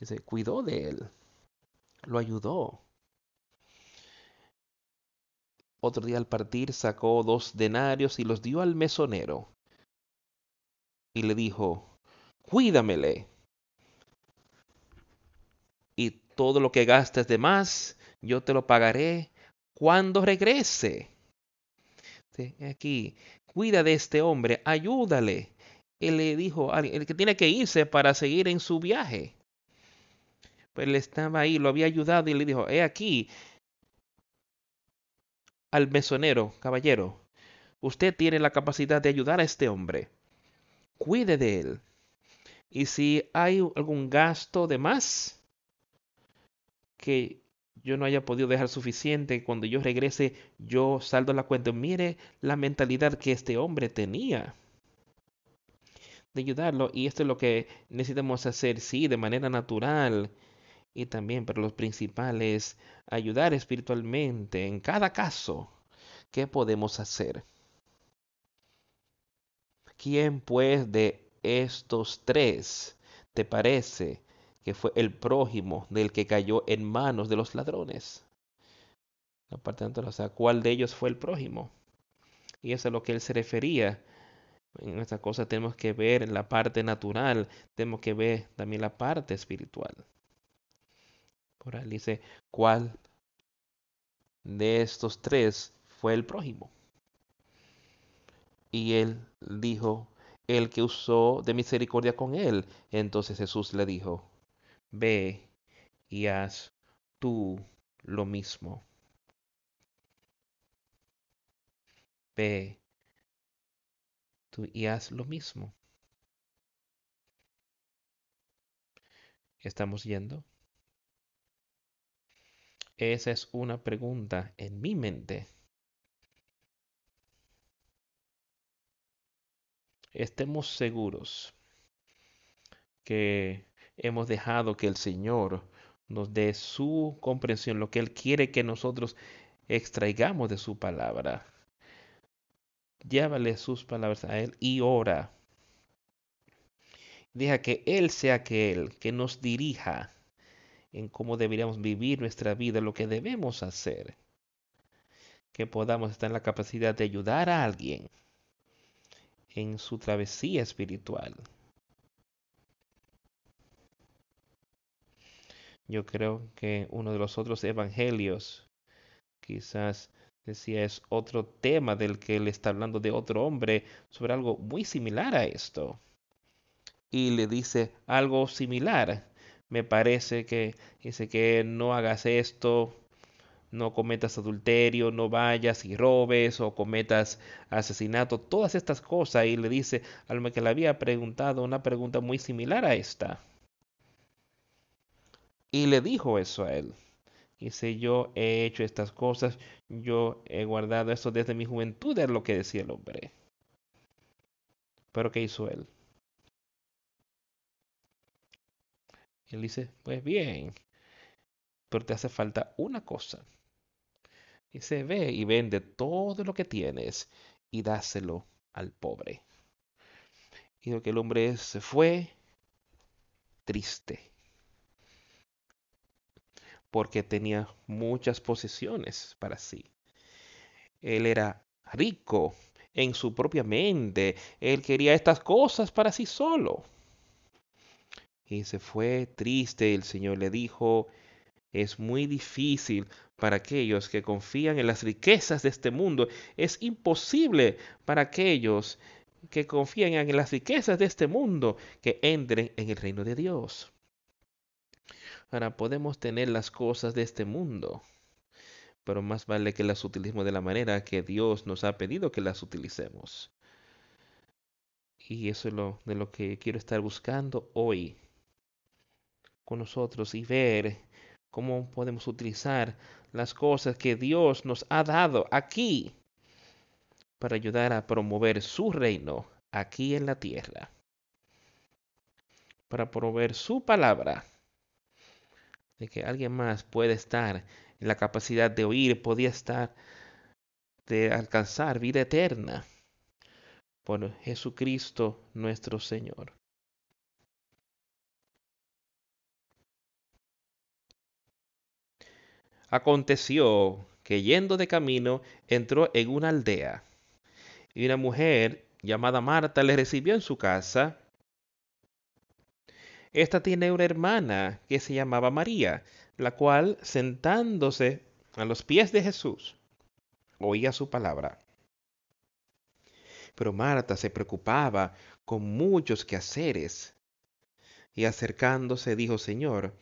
[SPEAKER 1] se cuidó de él, lo ayudó otro día al partir sacó dos denarios y los dio al mesonero. Y le dijo, cuídamele. Y todo lo que gastes de más, yo te lo pagaré cuando regrese. aquí, cuida de este hombre, ayúdale. Él le dijo, el que tiene que irse para seguir en su viaje. Pues él estaba ahí, lo había ayudado y le dijo, he aquí, al mesonero, caballero, usted tiene la capacidad de ayudar a este hombre. Cuide de él. Y si hay algún gasto de más que yo no haya podido dejar suficiente, cuando yo regrese, yo saldo la cuenta. Mire la mentalidad que este hombre tenía de ayudarlo. Y esto es lo que necesitamos hacer, sí, de manera natural. Y también, pero lo principal es ayudar espiritualmente en cada caso. ¿Qué podemos hacer? ¿Quién pues de estos tres te parece que fue el prójimo del que cayó en manos de los ladrones? La parte o sea, ¿cuál de ellos fue el prójimo? Y eso es a lo que él se refería. En esta cosa tenemos que ver la parte natural, tenemos que ver también la parte espiritual. Dice, ¿cuál de estos tres fue el prójimo? Y él dijo, el que usó de misericordia con él. Entonces Jesús le dijo, ve y haz tú lo mismo. Ve tú y haz lo mismo. ¿Estamos yendo? Esa es una pregunta en mi mente. estemos seguros que hemos dejado que el Señor nos dé su comprensión, lo que Él quiere que nosotros extraigamos de su palabra. Llévale sus palabras a Él y ora. Deja que Él sea aquel que nos dirija en cómo deberíamos vivir nuestra vida, lo que debemos hacer. Que podamos estar en la capacidad de ayudar a alguien en su travesía espiritual. Yo creo que uno de los otros evangelios quizás decía es otro tema del que él está hablando de otro hombre sobre algo muy similar a esto. Y le dice algo similar. Me parece que dice que no hagas esto, no cometas adulterio, no vayas y robes o cometas asesinato, todas estas cosas. Y le dice al que le había preguntado una pregunta muy similar a esta. Y le dijo eso a él. Dice, yo he hecho estas cosas, yo he guardado esto desde mi juventud, es lo que decía el hombre. Pero ¿qué hizo él? Él dice, pues bien, pero te hace falta una cosa. Y se ve y vende todo lo que tienes y dáselo al pobre. Y lo que el hombre se fue triste. Porque tenía muchas posesiones para sí. Él era rico en su propia mente. Él quería estas cosas para sí solo. Y se fue triste. El Señor le dijo, es muy difícil para aquellos que confían en las riquezas de este mundo. Es imposible para aquellos que confían en las riquezas de este mundo que entren en el reino de Dios. Ahora podemos tener las cosas de este mundo, pero más vale que las utilicemos de la manera que Dios nos ha pedido que las utilicemos. Y eso es lo de lo que quiero estar buscando hoy con nosotros y ver cómo podemos utilizar las cosas que Dios nos ha dado aquí para ayudar a promover su reino aquí en la tierra, para promover su palabra, de que alguien más puede estar en la capacidad de oír, podía estar de alcanzar vida eterna por Jesucristo nuestro Señor. Aconteció que yendo de camino entró en una aldea y una mujer llamada Marta le recibió en su casa. Esta tiene una hermana que se llamaba María, la cual, sentándose a los pies de Jesús, oía su palabra. Pero Marta se preocupaba con muchos quehaceres. Y acercándose dijo, Señor,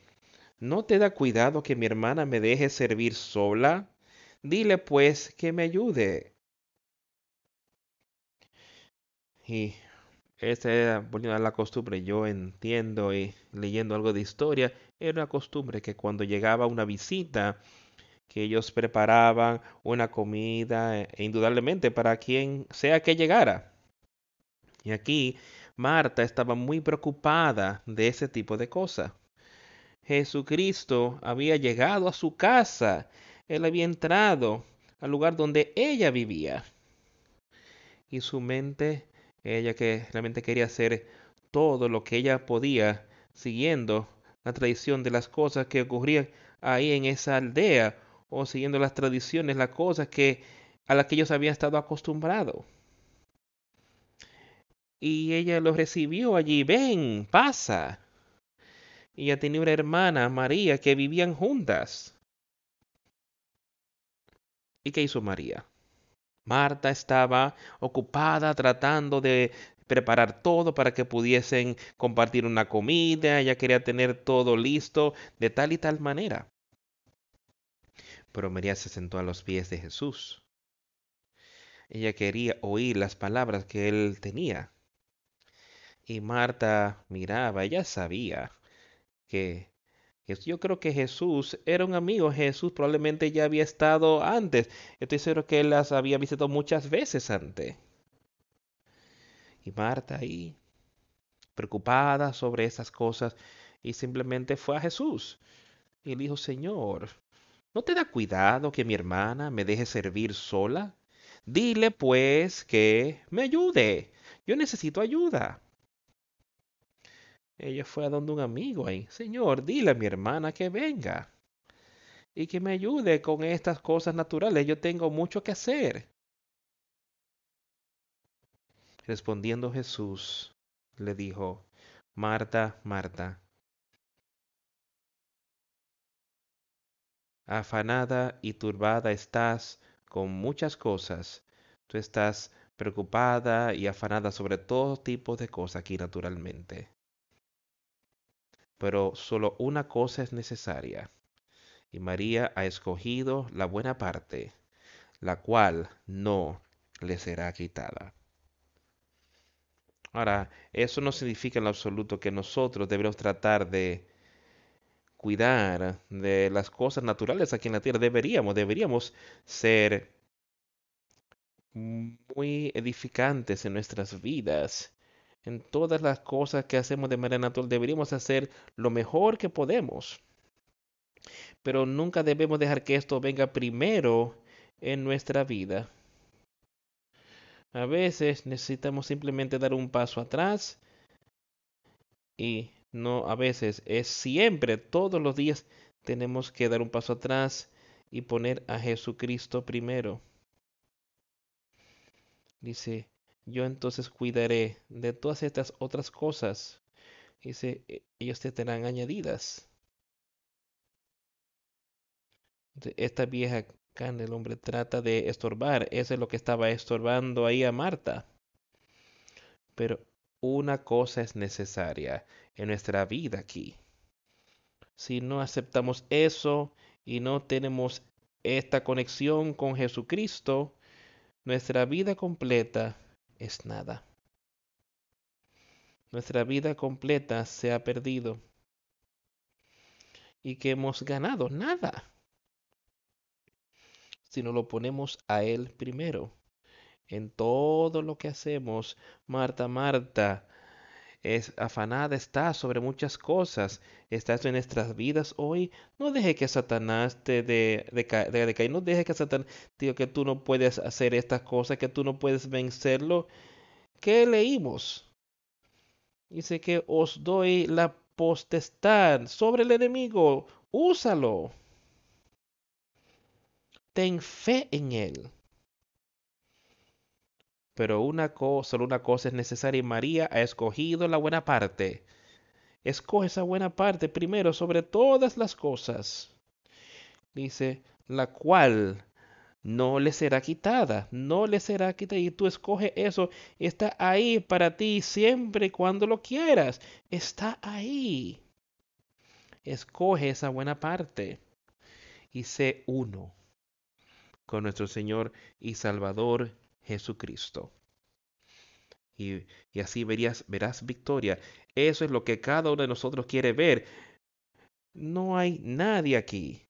[SPEAKER 1] ¿no te da cuidado que mi hermana me deje servir sola? Dile pues que me ayude. Y esta era, a la costumbre, yo entiendo y leyendo algo de historia, era una costumbre que cuando llegaba una visita, que ellos preparaban una comida, e indudablemente para quien sea que llegara. Y aquí Marta estaba muy preocupada de ese tipo de cosas. Jesucristo había llegado a su casa, él había entrado al lugar donde ella vivía. Y su mente, ella que realmente quería hacer todo lo que ella podía, siguiendo la tradición de las cosas que ocurrían ahí en esa aldea, o siguiendo las tradiciones, las cosas que a las que ellos habían estado acostumbrados. Y ella lo recibió allí, ven, pasa. Y ella tenía una hermana, María, que vivían juntas. ¿Y qué hizo María? Marta estaba ocupada tratando de preparar todo para que pudiesen compartir una comida, ella quería tener todo listo de tal y tal manera pero María se sentó a los pies de Jesús. Ella quería oír las palabras que él tenía. Y Marta miraba, ella sabía que yo creo que Jesús era un amigo. Jesús probablemente ya había estado antes. Estoy seguro que él las había visitado muchas veces antes. Y Marta ahí, preocupada sobre esas cosas, y simplemente fue a Jesús. Y le dijo, Señor, ¿No te da cuidado que mi hermana me deje servir sola? Dile pues que me ayude. Yo necesito ayuda. Ella fue a donde un amigo ahí. Señor, dile a mi hermana que venga y que me ayude con estas cosas naturales. Yo tengo mucho que hacer. Respondiendo Jesús, le dijo, Marta, Marta, afanada y turbada estás con muchas cosas. Tú estás preocupada y afanada sobre todo tipo de cosas aquí naturalmente. Pero solo una cosa es necesaria. Y María ha escogido la buena parte, la cual no le será quitada. Ahora, eso no significa en absoluto que nosotros debemos tratar de cuidar de las cosas naturales aquí en la tierra. Deberíamos, deberíamos ser muy edificantes en nuestras vidas. En todas las cosas que hacemos de manera natural deberíamos hacer lo mejor que podemos. Pero nunca debemos dejar que esto venga primero en nuestra vida. A veces necesitamos simplemente dar un paso atrás y no a veces, es siempre, todos los días tenemos que dar un paso atrás y poner a Jesucristo primero. Dice, yo entonces cuidaré de todas estas otras cosas. Dice, e, ellos te tendrán añadidas. Esta vieja carne el hombre trata de estorbar. Eso es lo que estaba estorbando ahí a Marta. Pero una cosa es necesaria en nuestra vida aquí. Si no aceptamos eso y no tenemos esta conexión con Jesucristo, nuestra vida completa es nada. Nuestra vida completa se ha perdido. Y que hemos ganado nada. Si no lo ponemos a Él primero. En todo lo que hacemos, Marta, Marta, es afanada está sobre muchas cosas. Estás en nuestras vidas hoy. No deje que Satanás te de, de, No deje que Satanás diga que tú no puedes hacer estas cosas, que tú no puedes vencerlo. ¿Qué leímos? Dice que os doy la potestad sobre el enemigo. Úsalo. Ten fe en él. Pero una cosa, solo una cosa es necesaria y María ha escogido la buena parte. Escoge esa buena parte primero sobre todas las cosas. Dice, la cual no le será quitada, no le será quitada. Y tú escoges eso, está ahí para ti siempre y cuando lo quieras, está ahí. Escoge esa buena parte y sé uno con nuestro Señor y Salvador Jesucristo. Y, y, así verías, verás victoria. Eso es lo que cada uno de nosotros quiere ver. No hay nadie aquí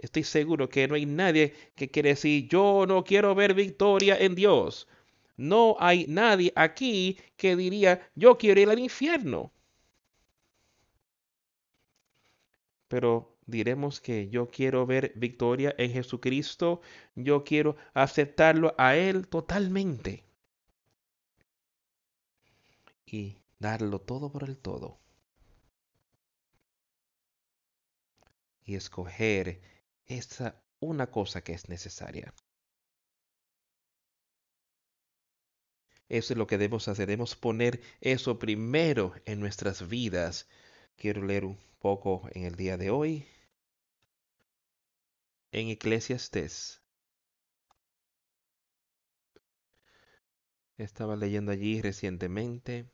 [SPEAKER 1] Estoy seguro que no hay nadie que quiere decir, yo no quiero ver victoria en Dios. No hay nadie aquí que diría, yo quiero ir al infierno. Pero diremos que yo quiero ver victoria en Jesucristo, yo quiero aceptarlo a Él totalmente. Y darlo todo por el todo. Y escoger esa una cosa que es necesaria. Eso es lo que debemos hacer, debemos poner eso primero en nuestras vidas. Quiero leer un poco en el día de hoy. En Eclesiastes. Estaba leyendo allí recientemente.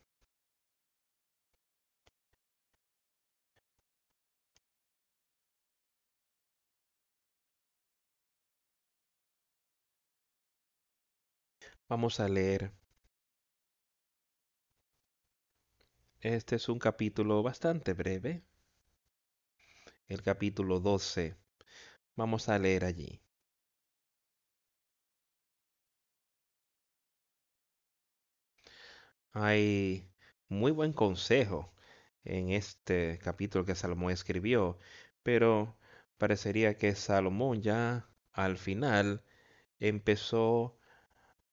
[SPEAKER 1] Vamos a leer. Este es un capítulo bastante breve. El capítulo 12. Vamos a leer allí. Hay muy buen consejo en este capítulo que Salomón escribió, pero parecería que Salomón ya al final empezó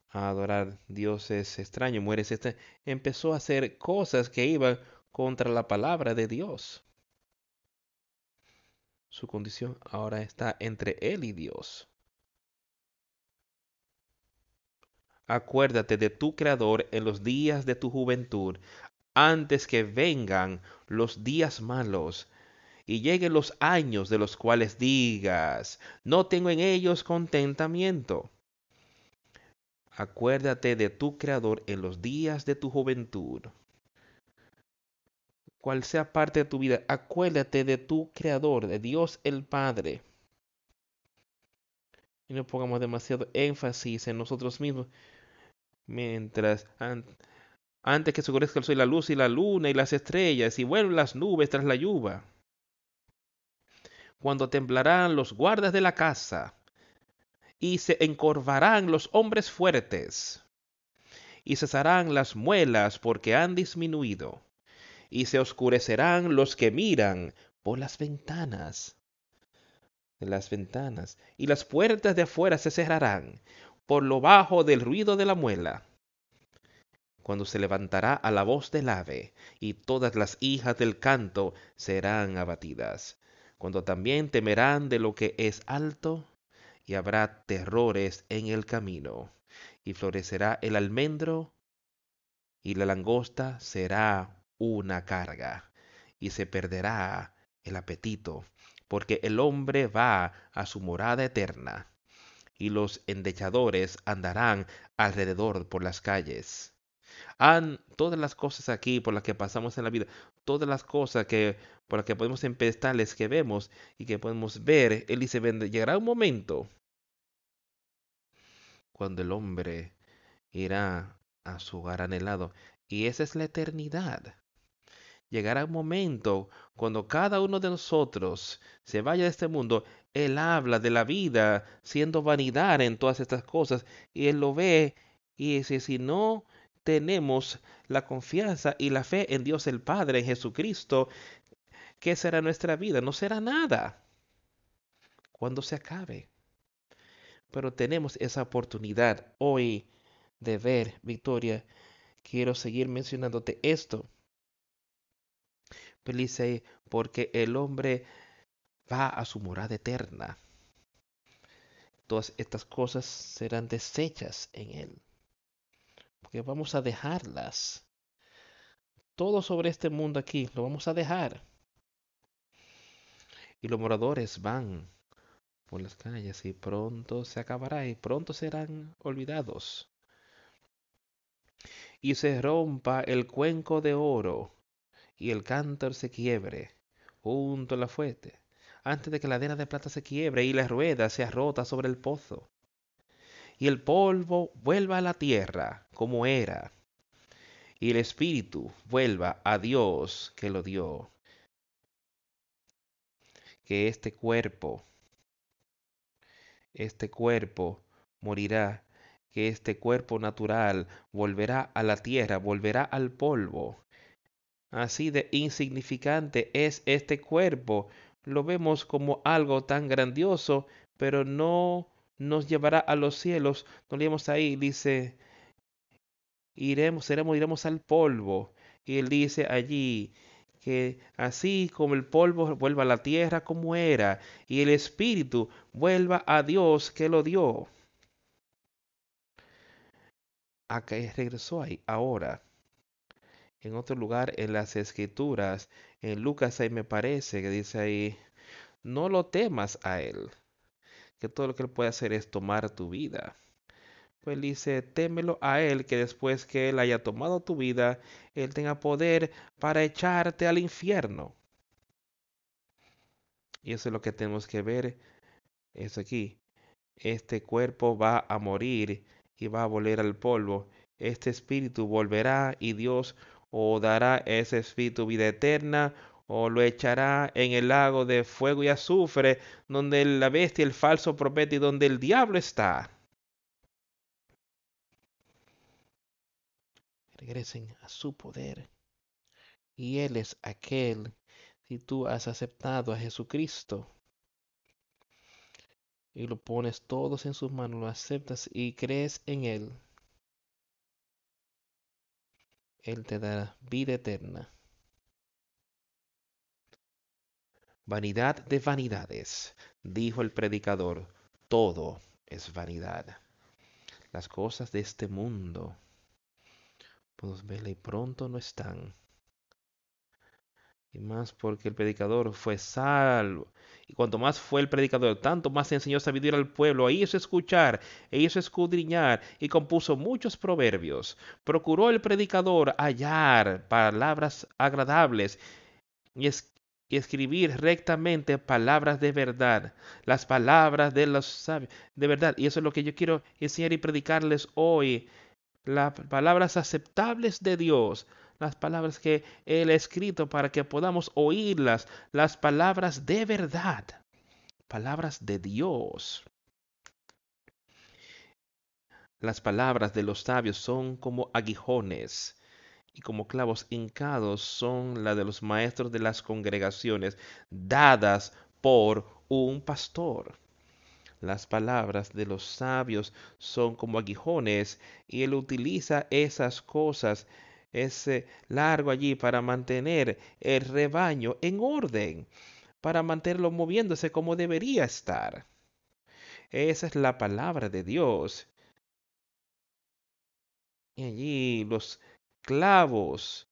[SPEAKER 1] a adorar dioses extraños, mueres este empezó a hacer cosas que iban contra la palabra de Dios. Su condición ahora está entre él y Dios. Acuérdate de tu Creador en los días de tu juventud, antes que vengan los días malos y lleguen los años de los cuales digas, no tengo en ellos contentamiento. Acuérdate de tu Creador en los días de tu juventud. Cual sea parte de tu vida, acuérdate de tu Creador, de Dios el Padre. Y no pongamos demasiado énfasis en nosotros mismos. Mientras antes que se oscurezca el sol la luz y la luna y las estrellas y vuelven las nubes tras la lluvia. Cuando temblarán los guardas de la casa y se encorvarán los hombres fuertes, y cesarán las muelas porque han disminuido, y se oscurecerán los que miran por las ventanas las ventanas, y las puertas de afuera se cerrarán por lo bajo del ruido de la muela. Cuando se levantará a la voz del ave, y todas las hijas del canto serán abatidas, cuando también temerán de lo que es alto, y habrá terrores en el camino, y florecerá el almendro, y la langosta será una carga, y se perderá el apetito, porque el hombre va a su morada eterna, y los endechadores andarán alrededor por las calles. Han todas las cosas aquí por las que pasamos en la vida, todas las cosas que por las que podemos empezarles que vemos y que podemos ver, él dice, llegará un momento cuando el hombre irá a su hogar anhelado. Y esa es la eternidad. Llegará un momento cuando cada uno de nosotros se vaya de este mundo. Él habla de la vida siendo vanidad en todas estas cosas y él lo ve y dice, si no tenemos la confianza y la fe en Dios el Padre, en Jesucristo, ¿qué será nuestra vida? No será nada cuando se acabe. Pero tenemos esa oportunidad hoy de ver victoria. Quiero seguir mencionándote esto. Felice porque el hombre va a su morada eterna. Todas estas cosas serán desechas en él. Porque vamos a dejarlas. Todo sobre este mundo aquí lo vamos a dejar. Y los moradores van por las calles y pronto se acabará y pronto serán olvidados. Y se rompa el cuenco de oro y el cántaro se quiebre junto a la fuente, antes de que la arena de plata se quiebre y la rueda sea rota sobre el pozo. Y el polvo vuelva a la tierra como era, y el espíritu vuelva a Dios que lo dio. Que este cuerpo, este cuerpo morirá, que este cuerpo natural volverá a la tierra, volverá al polvo, Así de insignificante es este cuerpo. Lo vemos como algo tan grandioso, pero no nos llevará a los cielos. No leemos ahí, dice, iremos, seremos, iremos al polvo. Y él dice allí que así como el polvo vuelva a la tierra como era, y el espíritu vuelva a Dios que lo dio. Acá regresó ahí, ahora en otro lugar en las escrituras, en Lucas ahí me parece que dice ahí, no lo temas a él, que todo lo que él puede hacer es tomar tu vida. Pues dice, témelo a él, que después que él haya tomado tu vida, él tenga poder para echarte al infierno. Y eso es lo que tenemos que ver, es aquí. Este cuerpo va a morir y va a volver al polvo. Este espíritu volverá y Dios o dará ese espíritu vida eterna, o lo echará en el lago de fuego y azufre, donde la bestia, el falso profeta y donde el diablo está. Regresen a su poder. Y Él es aquel, si tú has aceptado a Jesucristo y lo pones todos en sus manos, lo aceptas y crees en Él. Él te dará vida eterna. Vanidad de vanidades, dijo el predicador, todo es vanidad. Las cosas de este mundo, verla y pronto no están y más porque el predicador fue salvo. Y cuanto más fue el predicador, tanto más enseñó sabiduría al pueblo, e hizo escuchar, e hizo escudriñar, y compuso muchos proverbios. Procuró el predicador hallar palabras agradables y, y escribir rectamente palabras de verdad, las palabras de los sabios, de verdad. Y eso es lo que yo quiero enseñar y predicarles hoy, las palabras aceptables de Dios, las palabras que Él ha escrito para que podamos oírlas, las palabras de verdad, palabras de Dios. Las palabras de los sabios son como aguijones y como clavos hincados son las de los maestros de las congregaciones dadas por un pastor. Las palabras de los sabios son como aguijones y él utiliza esas cosas ese largo allí para mantener el rebaño en orden, para mantenerlo moviéndose como debería estar. Esa es la palabra de Dios. Y allí los clavos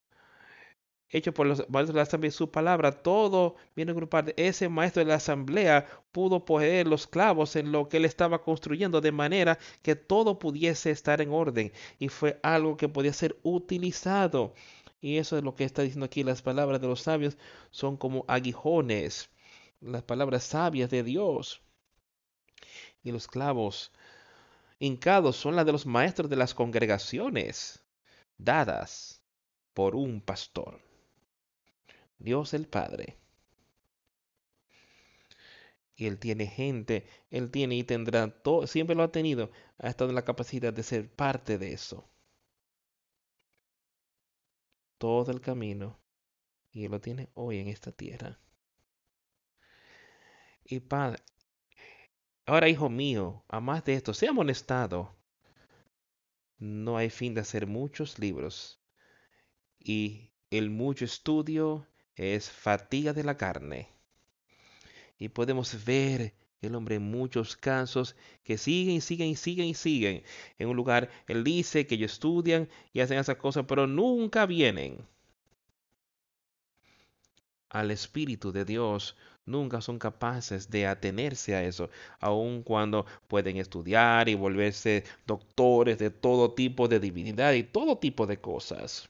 [SPEAKER 1] hecho por los maestros de la asamblea, su palabra, todo viene agrupado. Ese maestro de la asamblea pudo poner los clavos en lo que él estaba construyendo de manera que todo pudiese estar en orden y fue algo que podía ser utilizado. Y eso es lo que está diciendo aquí. Las palabras de los sabios son como aguijones, las palabras sabias de Dios. Y los clavos hincados son las de los maestros de las congregaciones, dadas por un pastor. Dios el Padre. Y Él tiene gente, Él tiene y tendrá, todo, siempre lo ha tenido, ha estado en la capacidad de ser parte de eso. Todo el camino. Y Él lo tiene hoy en esta tierra. Y Padre, ahora hijo mío, a más de esto, sea amonestado. No hay fin de hacer muchos libros. Y el mucho estudio es fatiga de la carne. Y podemos ver el hombre en muchos casos que siguen y siguen y siguen y siguen. En un lugar, él dice que ellos estudian y hacen esas cosas, pero nunca vienen al Espíritu de Dios, nunca son capaces de atenerse a eso, aun cuando pueden estudiar y volverse doctores de todo tipo de divinidad y todo tipo de cosas.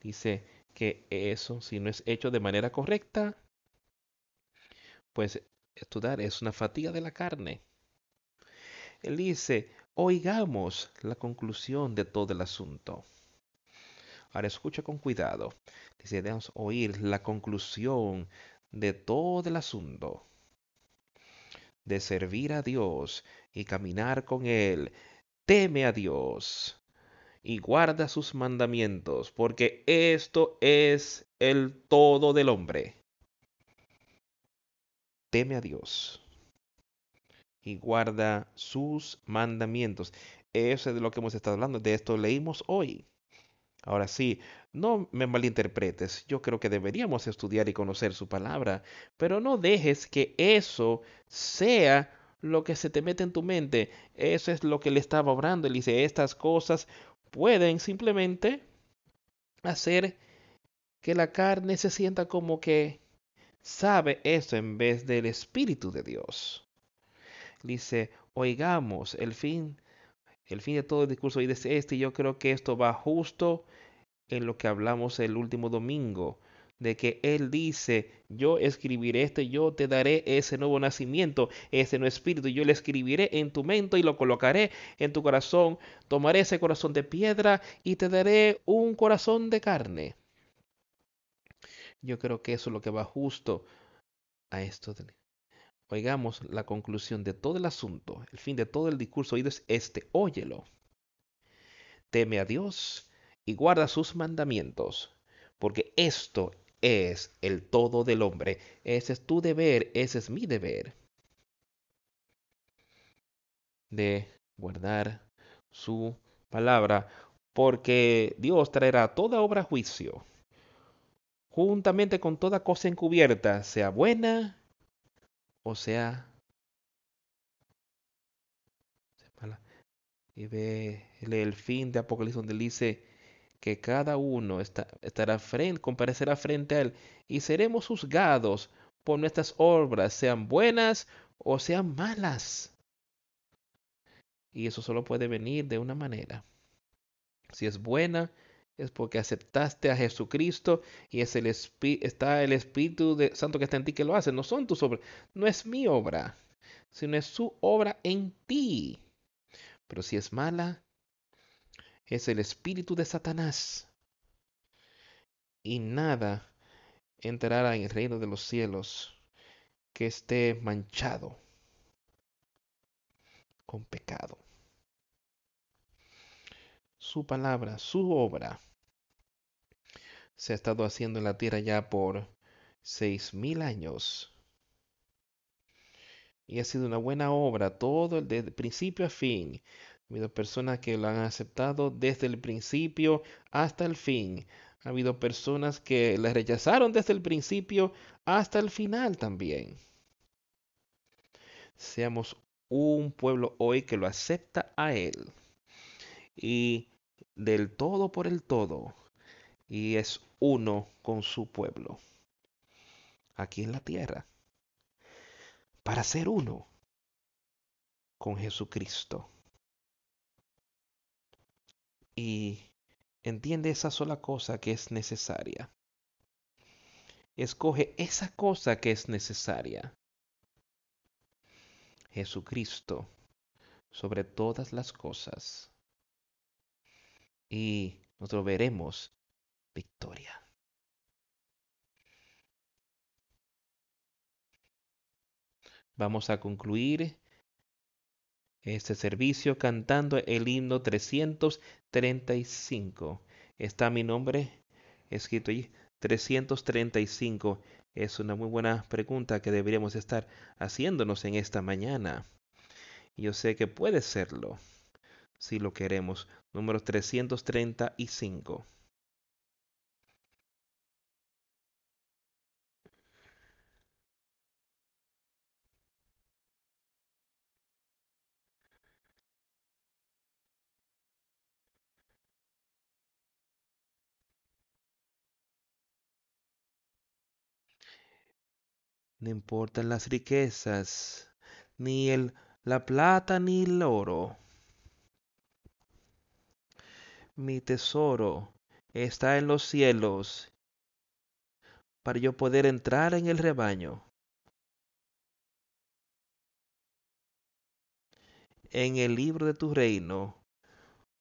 [SPEAKER 1] Dice que eso, si no es hecho de manera correcta, pues estudiar es una fatiga de la carne. Él dice, oigamos la conclusión de todo el asunto. Ahora escucha con cuidado. Dice, debemos oír la conclusión de todo el asunto. De servir a Dios y caminar con Él. Teme a Dios y guarda sus mandamientos, porque esto es el todo del hombre. Teme a Dios y guarda sus mandamientos. Eso es de lo que hemos estado hablando, de esto leímos hoy. Ahora sí, no me malinterpretes, yo creo que deberíamos estudiar y conocer su palabra, pero no dejes que eso sea lo que se te mete en tu mente. Eso es lo que le estaba obrando. Él dice, estas cosas pueden simplemente hacer que la carne se sienta como que sabe eso en vez del Espíritu de Dios. Dice, oigamos el fin, el fin de todo el discurso y de este, yo creo que esto va justo en lo que hablamos el último domingo, de que Él dice, yo escribiré esto, yo te daré ese nuevo nacimiento, ese nuevo espíritu, yo le escribiré en tu mente y lo colocaré en tu corazón, tomaré ese corazón de piedra y te daré un corazón de carne. Yo creo que eso es lo que va justo a esto. Oigamos la conclusión de todo el asunto, el fin de todo el discurso oído es este, óyelo. Teme a Dios y guarda sus mandamientos, porque esto es el todo del hombre. Ese es tu deber, ese es mi deber. De guardar su palabra, porque Dios traerá toda obra juicio, juntamente con toda cosa encubierta, sea buena o sea. Y ve el fin de Apocalipsis donde dice, que cada uno estará frente, comparecerá frente a Él y seremos juzgados por nuestras obras, sean buenas o sean malas. Y eso solo puede venir de una manera. Si es buena, es porque aceptaste a Jesucristo y es el está el Espíritu de Santo que está en ti que lo hace. No son tus obras, no es mi obra, sino es su obra en ti. Pero si es mala, es el espíritu de Satanás. Y nada entrará en el reino de los cielos que esté manchado con pecado. Su palabra, su obra, se ha estado haciendo en la tierra ya por seis mil años. Y ha sido una buena obra, todo el de principio a fin. Ha habido personas que lo han aceptado desde el principio hasta el fin. Ha habido personas que la rechazaron desde el principio hasta el final también. Seamos un pueblo hoy que lo acepta a Él. Y del todo por el todo. Y es uno con su pueblo. Aquí en la tierra. Para ser uno con Jesucristo y entiende esa sola cosa que es necesaria. Escoge esa cosa que es necesaria. Jesucristo sobre todas las cosas. Y nosotros veremos victoria. Vamos a concluir este servicio cantando el himno 335. Está mi nombre escrito ahí. 335 es una muy buena pregunta que deberíamos estar haciéndonos en esta mañana. Yo sé que puede serlo si lo queremos. Número 335. No importan las riquezas, ni el, la plata ni el oro. Mi tesoro está en los cielos para yo poder entrar en el rebaño. En el libro de tu reino,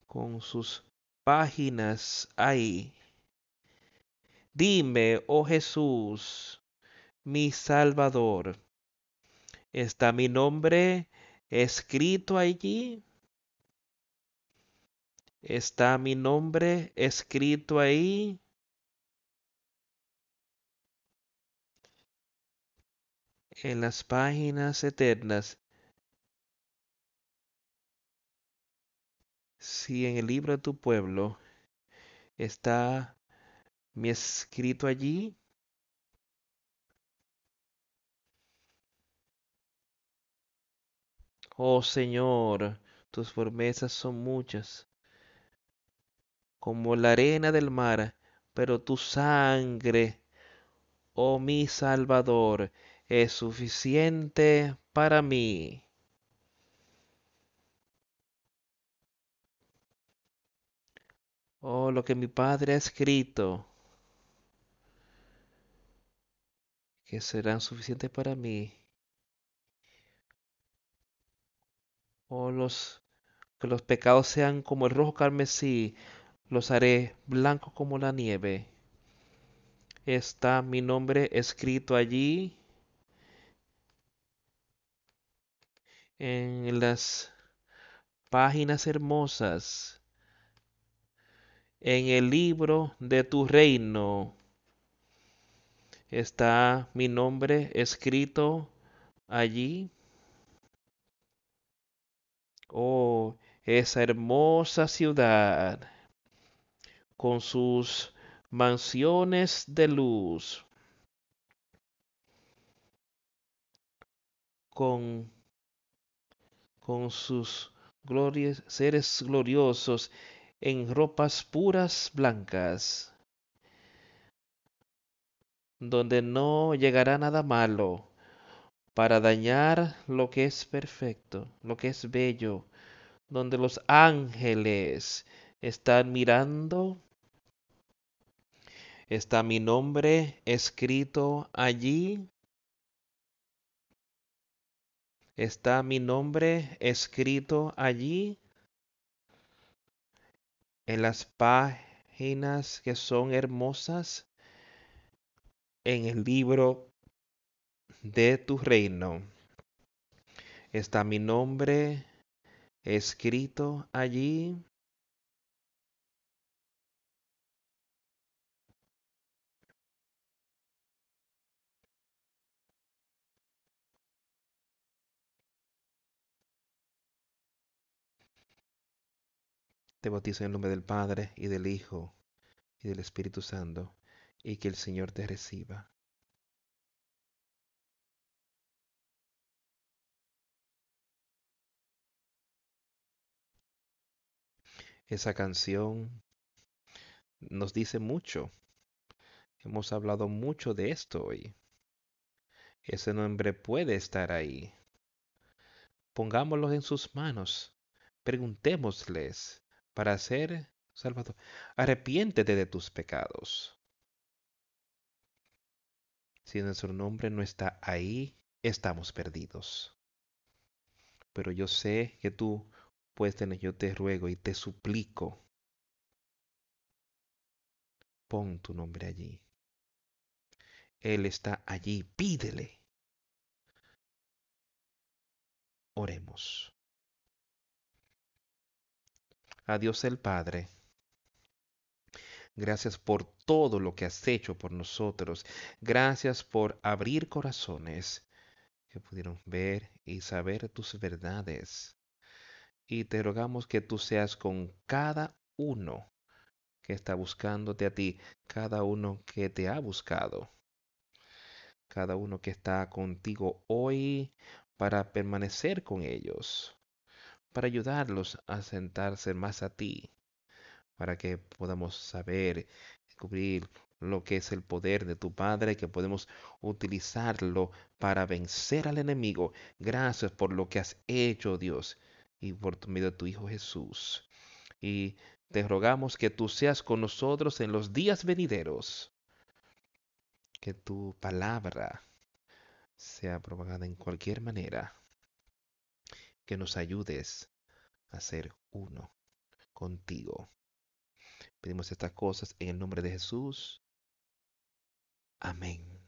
[SPEAKER 1] con sus páginas ahí. Dime, oh Jesús, mi Salvador, ¿está mi nombre escrito allí? ¿Está mi nombre escrito ahí? En las páginas eternas. Si en el libro de tu pueblo está mi escrito allí, Oh Señor, tus promesas son muchas, como la arena del mar, pero tu sangre, oh mi Salvador, es suficiente para mí. Oh, lo que mi Padre ha escrito, que serán suficientes para mí. Oh, los, que los pecados sean como el rojo carmesí, los haré blancos como la nieve. Está mi nombre escrito allí en las páginas hermosas en el libro de tu reino está mi nombre escrito allí. Oh, esa hermosa ciudad con sus mansiones de luz, con, con sus seres gloriosos en ropas puras blancas, donde no llegará nada malo para dañar lo que es perfecto, lo que es bello, donde los ángeles están mirando. Está mi nombre escrito allí. Está mi nombre escrito allí en las páginas que son hermosas en el libro de tu reino. Está mi nombre escrito allí. Te bautizo en el nombre del Padre y del Hijo y del Espíritu Santo, y que el Señor te reciba. Esa canción nos dice mucho. Hemos hablado mucho de esto hoy. Ese nombre puede estar ahí. Pongámoslo en sus manos. Preguntémosles para ser Salvador. Arrepiéntete de tus pecados. Si nuestro nombre no está ahí, estamos perdidos. Pero yo sé que tú puedes tener, yo te ruego y te suplico, pon tu nombre allí. Él está allí, pídele. Oremos. A Dios el Padre. Gracias por todo lo que has hecho por nosotros. Gracias por abrir corazones que pudieron ver y saber tus verdades. Y te rogamos que tú seas con cada uno que está buscándote a ti, cada uno que te ha buscado, cada uno que está contigo hoy para permanecer con ellos para ayudarlos a sentarse más a ti, para que podamos saber, descubrir lo que es el poder de tu Padre, que podemos utilizarlo para vencer al enemigo. Gracias por lo que has hecho, Dios, y por tu medio tu Hijo Jesús. Y te rogamos que tú seas con nosotros en los días venideros. Que tu palabra sea propagada en cualquier manera. Que nos ayudes a ser uno contigo. Pedimos estas cosas en el nombre de Jesús. Amén.